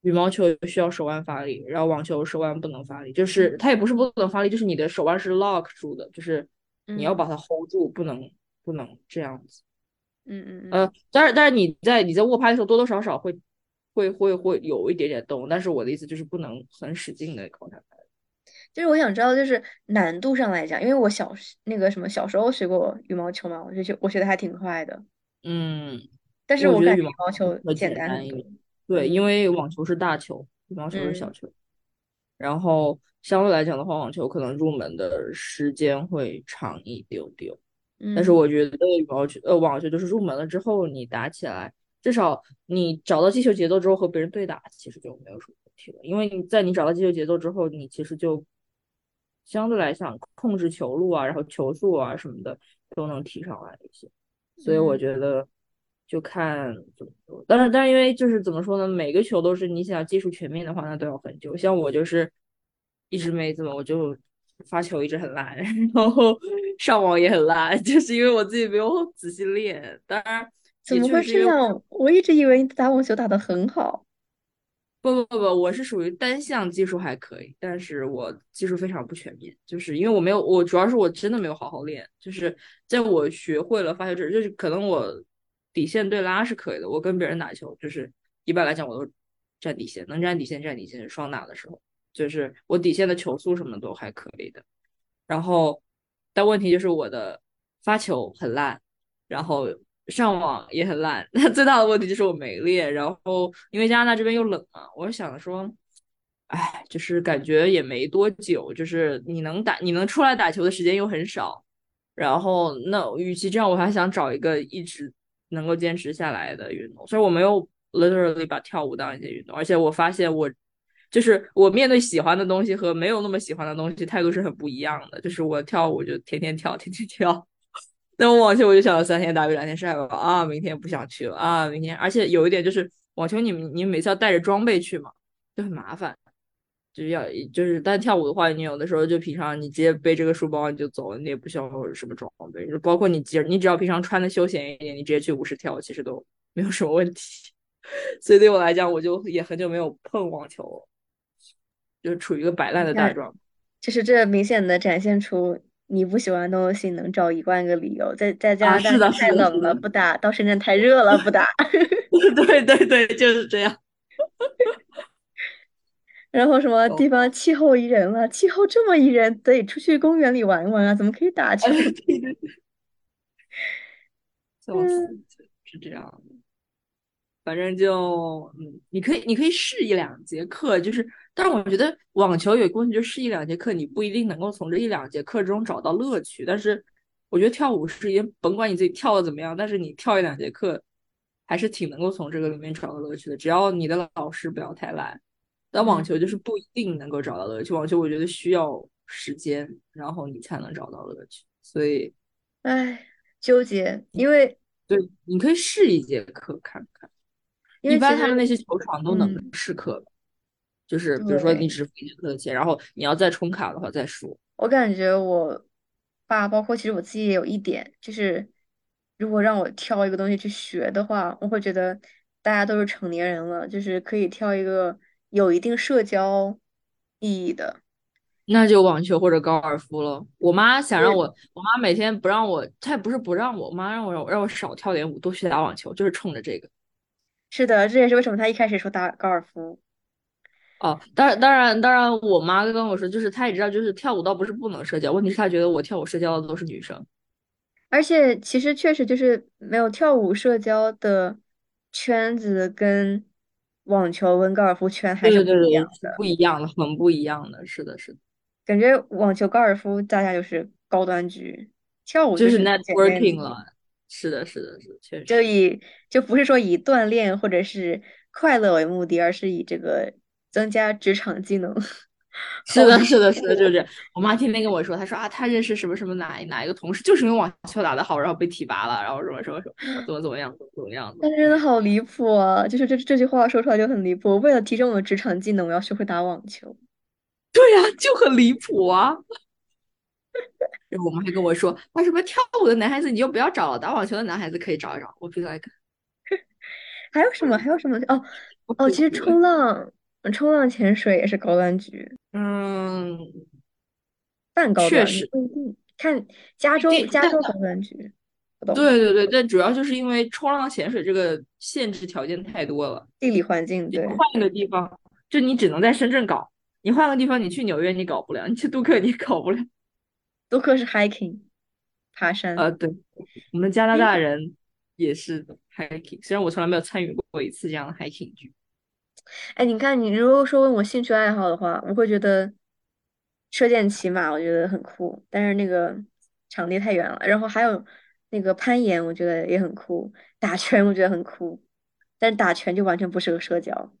羽毛球需要手腕发力，然后网球手腕不能发力，就是它也不是不能发力，就是你的手腕是 lock 住的，就是你要把它 hold 住，不能不能这样子。嗯嗯嗯。呃，但是但是你在你在握拍的时候多多少少会会会会有一点点动，但是我的意思就是不能很使劲的靠它拍。就是我想知道，就是难度上来讲，因为我小那个什么小时候学过羽毛球嘛，我就学我学的还挺快的。嗯，但是我感觉羽毛球简单一点。对，因为网球是大球，羽毛球是小球。然后相对来讲的话，网球可能入门的时间会长一丢丢。但是嗯我觉得羽毛球呃网球就是入门了之后，你打起来，至少你找到击球节奏之后和别人对打，其实就没有什么问题了。因为你在你找到击球节奏之后，你其实就相对来讲控制球路啊，然后球速啊什么的都能提上来一些。所以我嗯觉得就看怎么说。但是但是因为就是怎么说呢，每个球都是你想要技术全面的话，那都要很久。像我就是一直没怎么，我就发球一直很烂，然后上网也很烂，就是因为我自己没有仔细练。当然怎么会这样？我一直以为你打网球打得很好。不不不不，我是属于单项技术还可以，但是我技术非常不全面，就是因为我没有，我主要是我真的没有好好练，就是在我学会了发球之就是可能我底线对拉是可以的，我跟别人打球，就是一般来讲我都站底线，能站底线站底线，双打的时候，就是我底线的球速什么都还可以的，然后但问题就是我的发球很烂，然后上网也很烂。那 最大的问题就是我没练，然后因为加拿大这边又冷嘛，我想说，哎，就是感觉也没多久，就是你能打，你能出来打球的时间又很少。然后那与其这样，我还想找一个一直能够坚持下来的运动。所以我没有 literally 把跳舞当一件运动，而且我发现我就是我面对喜欢的东西和没有那么喜欢的东西态度是很不一样的。就是我跳舞就天天跳，天天跳。但我网球我就想了三天打鱼两天晒网啊，明天不想去了啊，明天，而且有一点就是网球你你每次要带着装备去嘛，就很麻烦，就是要就是但跳舞的话，你有的时候就平常你直接背这个书包你就走，你也不需要什么装备，就包括你只你只要平常穿的休闲一点，你直接去舞室跳，其实都没有什么问题。所以对我来讲，我就也很久没有碰网球了，就处于一个摆烂的状态。就是这明显的展现出你不喜欢的东西能找一万个理由，在在加啊，拿大太冷了不打，到深圳太热了不打。对对对，就是这样。然后什么哦，地方气候宜人了，气候这么宜人，得出去公园里玩玩啊，怎么可以打球？对对对，笑嗯，是这样的。反正就嗯，你可以你可以试一两节课，就是，但是我觉得网球有一个问题，就是试一两节课，你不一定能够从这一两节课中找到乐趣。但是我觉得跳舞是一件，甭管你自己跳的怎么样，但是你跳一两节课，还是挺能够从这个里面找到乐趣的。只要你的老师不要太懒。但网球就是嗯，不一定能够找到乐趣，网球我觉得需要时间，然后你才能找到乐趣。所以，唉，纠结，因为对，你可以试一节课看看。因为，一般他们那些球场都能嗯，试课的，就是比如说你对。只付一节课的钱，然后你要再充卡的话再说。我感觉我爸，包括其实我自己也有一点，就是如果让我挑一个东西去学的话，我会觉得大家都是成年人了，就是可以挑一个有一定社交意义的。那就网球或者高尔夫了。我妈想让我，我妈每天不让我，她也不是不让我，我妈让我让我少跳点舞，多去打网球，就是冲着这个。是的，这也是为什么她一开始说打高尔夫。哦，当然，当然，当然，我妈跟我说，就是她也知道，就是跳舞倒不是不能社交，问题是她觉得我跳舞社交的都是女生。而且其实确实就是没有跳舞社交的圈子跟网球跟高尔夫圈还是不对对对对，是一样的。不一样的，很不一样的，是的，是的，感觉网球、高尔夫大家就是高端局，跳舞就就是 networking。了。是的，是的，是的，确就。以就不是说以锻炼或者是快乐为目的，而是以这个增加职场技能 是的，是的，是的，就是这样。我妈天天跟我说，她说啊，她认识什么什么哪哪一个同事，就是因为网球打得好，然后被提拔了，然后什么什么什么，怎么怎么样，怎么怎么样的。但是真的好离谱啊！就是这这句话说出来就很离谱。为了提升我的职场技能，我要学会打网球。对呀、就很离谱啊。然后我妈还跟我说，为什么跳舞的男孩子你就不要找了，打网球的男孩子可以找一找。我 be like，还有什么？还有什么？哦哦，其实冲浪、冲浪、潜水也是高端局，嗯，半高端，确实。看加州，加州高端局，对对对，但主要就是因为冲浪、潜水这个限制条件太多了。地理环境，对，换一个地方，就你只能在深圳搞。你换个地方，你去纽约你搞不了，你去杜克你搞不了。杜克是 hiking，爬山。呃，对，我们加拿大人也是 hiking，虽然我从来没有参与过一次这样的 hiking 局。哎，你看，你如果说问我兴趣爱好的话，我会觉得射箭、骑马，我觉得很酷，但是那个场地太远了。然后还有那个攀岩，我觉得也很酷。打拳我觉得很酷，但是打拳就完全不适合社交，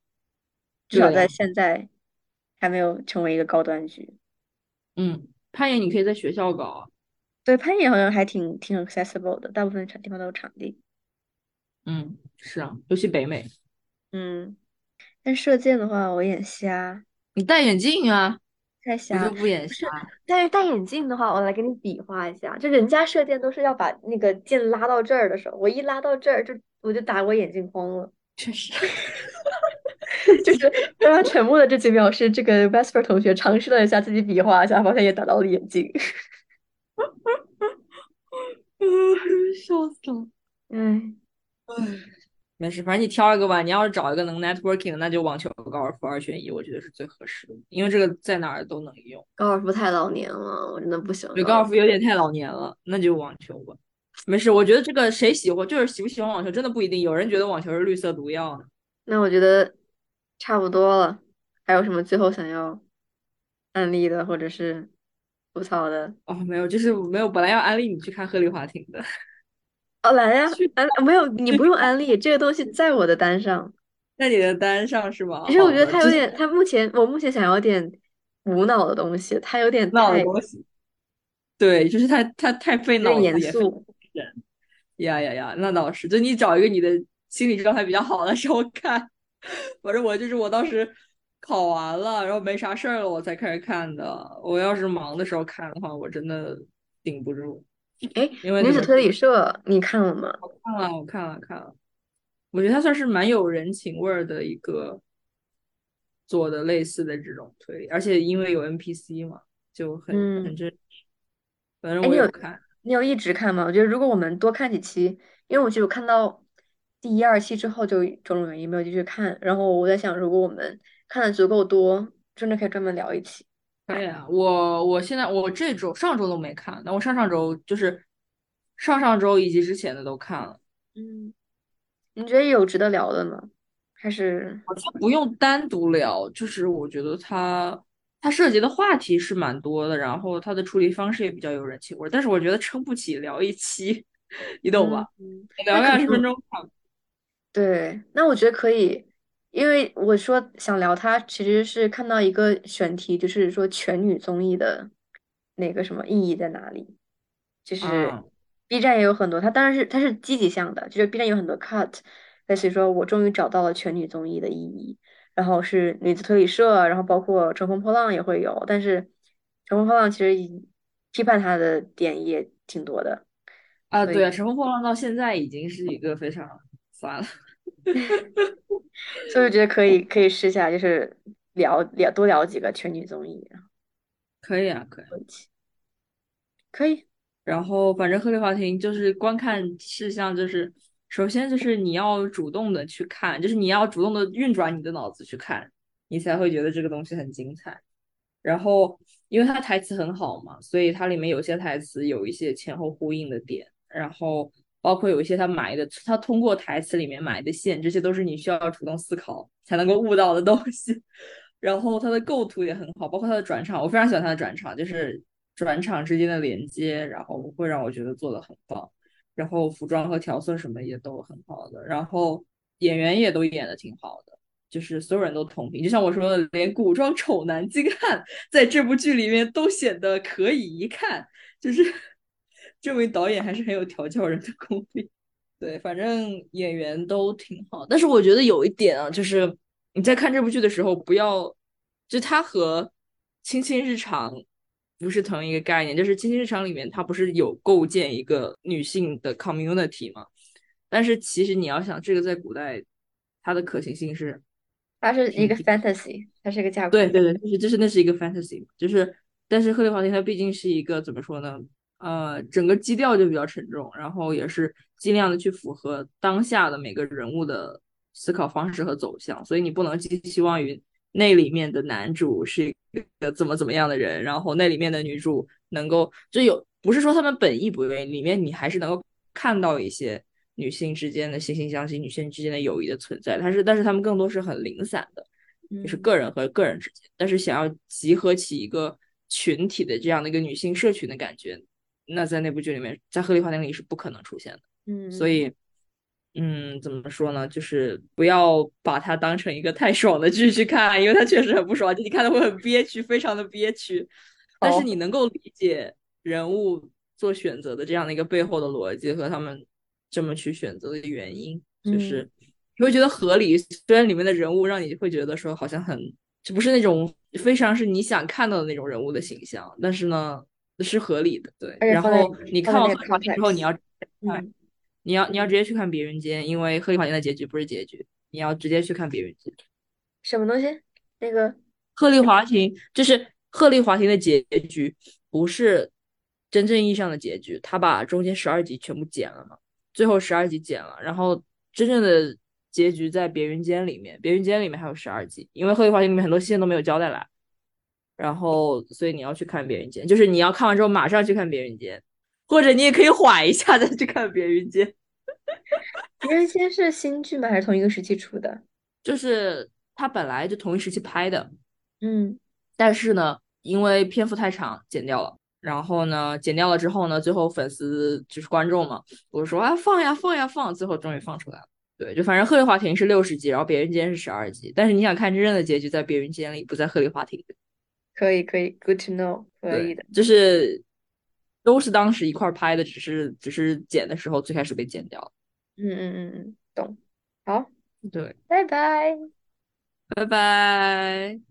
至少在现在还没有成为一个高端局。嗯，攀岩你可以在学校搞。对，攀岩好像还挺挺 accessible 的，大部分场地方都有场地。嗯，是啊，尤其北美。嗯。但射箭的话，我眼瞎。你戴眼镜啊？太瞎。就不眼瞎。但是戴眼镜的话，我来给你比划一下，就人家射箭都是要把那个箭拉到这儿的时候，我一拉到这儿，就我就打我眼镜框了。确实。就是刚刚沉默的这几秒是这个 Vesper 同学尝试了一下自己比划一下，发现也打到了眼镜。笑死了。哎。哎。没事，反正你挑一个吧。你要是找一个能 networking 的，那就网球和高尔夫二选一，我觉得是最合适的，因为这个在哪儿都能用。高尔夫太老年了，我真的不喜欢。对，高尔夫有点太老年了，那就网球吧。没事，我觉得这个谁喜欢，就是喜不喜欢网球，真的不一定。有人觉得网球是绿色毒药呢。那我觉得差不多了。还有什么最后想要安利的，或者是吐槽的？哦，没有，就是没有。本来要安利你去看鹤唳华亭的。哦，来呀！安没有，你不用安利这个东西，在我的单上，在你的单上是吗？其实我觉得它有点，它目前我目前想要点无脑的东西，它有点脑的东西。对，就是他，他太费脑子，严肃。呀呀呀，那倒是。就你找一个你的心理状态比较好的时候看。反正我就是我当时考完了，然后没啥事儿了，我才开始看的。我要是忙的时候看的话，我真的顶不住。哎，女子推理社你看了吗？我看了，我看了，看了。我觉得它算是蛮有人情味儿的一个做的类似的这种推理，而且因为有 NPC 嘛，就很很真实。反正我有看，你有一直看吗？我觉得如果我们多看几期，因为我就看到第一二期之后就种种原因没有继续看，然后我在想，如果我们看的足够多，真的可以专门聊一期。可以啊，我我现在我这周上周都没看，但我上上周就是上上周以及之前的都看了。嗯，你觉得有值得聊的吗？还是好像不用单独聊，就是我觉得它它涉及的话题是蛮多的，然后它的处理方式也比较有人情味，但是我觉得撑不起聊一期，你懂吧？聊个二十分钟。对，那我觉得可以。因为我说想聊它，其实是看到一个选题，就是说全女综艺的那个什么意义在哪里？就是 B 站也有很多，它当然是它是积极向的，就是 B 站有很多 cut，类似于说我终于找到了全女综艺的意义，然后是女子推理社，然后包括乘风破浪也会有，但是乘风破浪其实批判它的点也挺多的啊。对啊，乘风破浪到现在已经是一个非常 算了。所以我觉得可以可以试下，就是聊聊多聊几个全女综艺。可以啊，可以，可以。然后反正鹤唳华亭就是观看事项，就是首先就是你要主动的去看，就是你要主动的运转你的脑子去看，你才会觉得这个东西很精彩。然后因为它台词很好嘛，所以它里面有些台词有一些前后呼应的点，然后。包括有一些他埋的，他通过台词里面埋的线，这些都是你需要主动思考才能够悟到的东西。然后他的构图也很好，包括他的转场，我非常喜欢他的转场，就是转场之间的连接，然后会让我觉得做的很棒。然后服装和调色什么也都很好的，然后演员也都演的挺好的，就是所有人都同频。就像我说的，连古装丑男精汉在这部剧里面都显得可以一看，就是。这位导演还是很有调教人的功力，对，反正演员都挺好。但是我觉得有一点啊，就是你在看这部剧的时候，不要就它和《亲亲日常》不是同一个概念。就是《亲亲日常》里面它不是有构建一个女性的 community 吗？但是其实你要想，这个在古代它的可行性是，它是一个 fantasy，它是一个架构。对对对，就是就是那是一个 fantasy，就是但是《鹤唳华亭》它毕竟是一个怎么说呢？呃，整个基调就比较沉重，然后也是尽量的去符合当下的每个人物的思考方式和走向，所以你不能寄希望于那里面的男主是一个怎么怎么样的人，然后那里面的女主能够就有不是说他们本意不对，里面你还是能够看到一些女性之间的惺惺相惜、女性之间的友谊的存在。但是，但是他们更多是很零散的，就是个人和个人之间。但是，想要集合起一个群体的这样的一个女性社群的感觉，那在那部剧里面，在《鹤唳华庭》里是不可能出现的。嗯，所以，嗯，怎么说呢？就是不要把它当成一个太爽的剧去看，因为它确实很不爽，就你看的会很憋屈，非常的憋屈。但是你能够理解人物做选择的这样的一个背后的逻辑和他们这么去选择的原因，就是你会觉得合理。虽然里面的人物让你会觉得说好像很，就不是那种非常是你想看到的那种人物的形象，但是呢是合理的。对，然后你看完《鹤唳华庭》之后，你要看，你要你要直接去看《别人间》，因为《鹤唳华庭》的结局不是结局，你要直接去看《别人间》。什么东西？那个《鹤唳华亭》就是。鹤唳华亭的结局不是真正意义上的结局，他把中间十二集全部剪了嘛，最后十二集剪了，然后真正的结局在别人间里面，别人间里面还有十二集，因为鹤唳华亭里面很多线都没有交代来，然后所以你要去看别人间，就是你要看完之后马上去看别人间，或者你也可以缓一下再去看别人间。别人间是新剧吗？还是同一个时期出的？就是他本来就同一时期拍的，嗯。但是呢，因为篇幅太长，剪掉了。然后呢，剪掉了之后呢，最后粉丝就是观众嘛，我说啊放呀放呀放，最后终于放出来了。对，就反正《鹤唳华亭》是六十集，然后《别人间》是十二集。但是你想看真正的结局，在《别人间》里，不在《鹤唳华庭》。可以可以，Good to know，可以的。就是都是当时一块拍的，只是只是剪的时候最开始被剪掉了。嗯嗯嗯嗯，懂。好，对，拜拜，拜拜。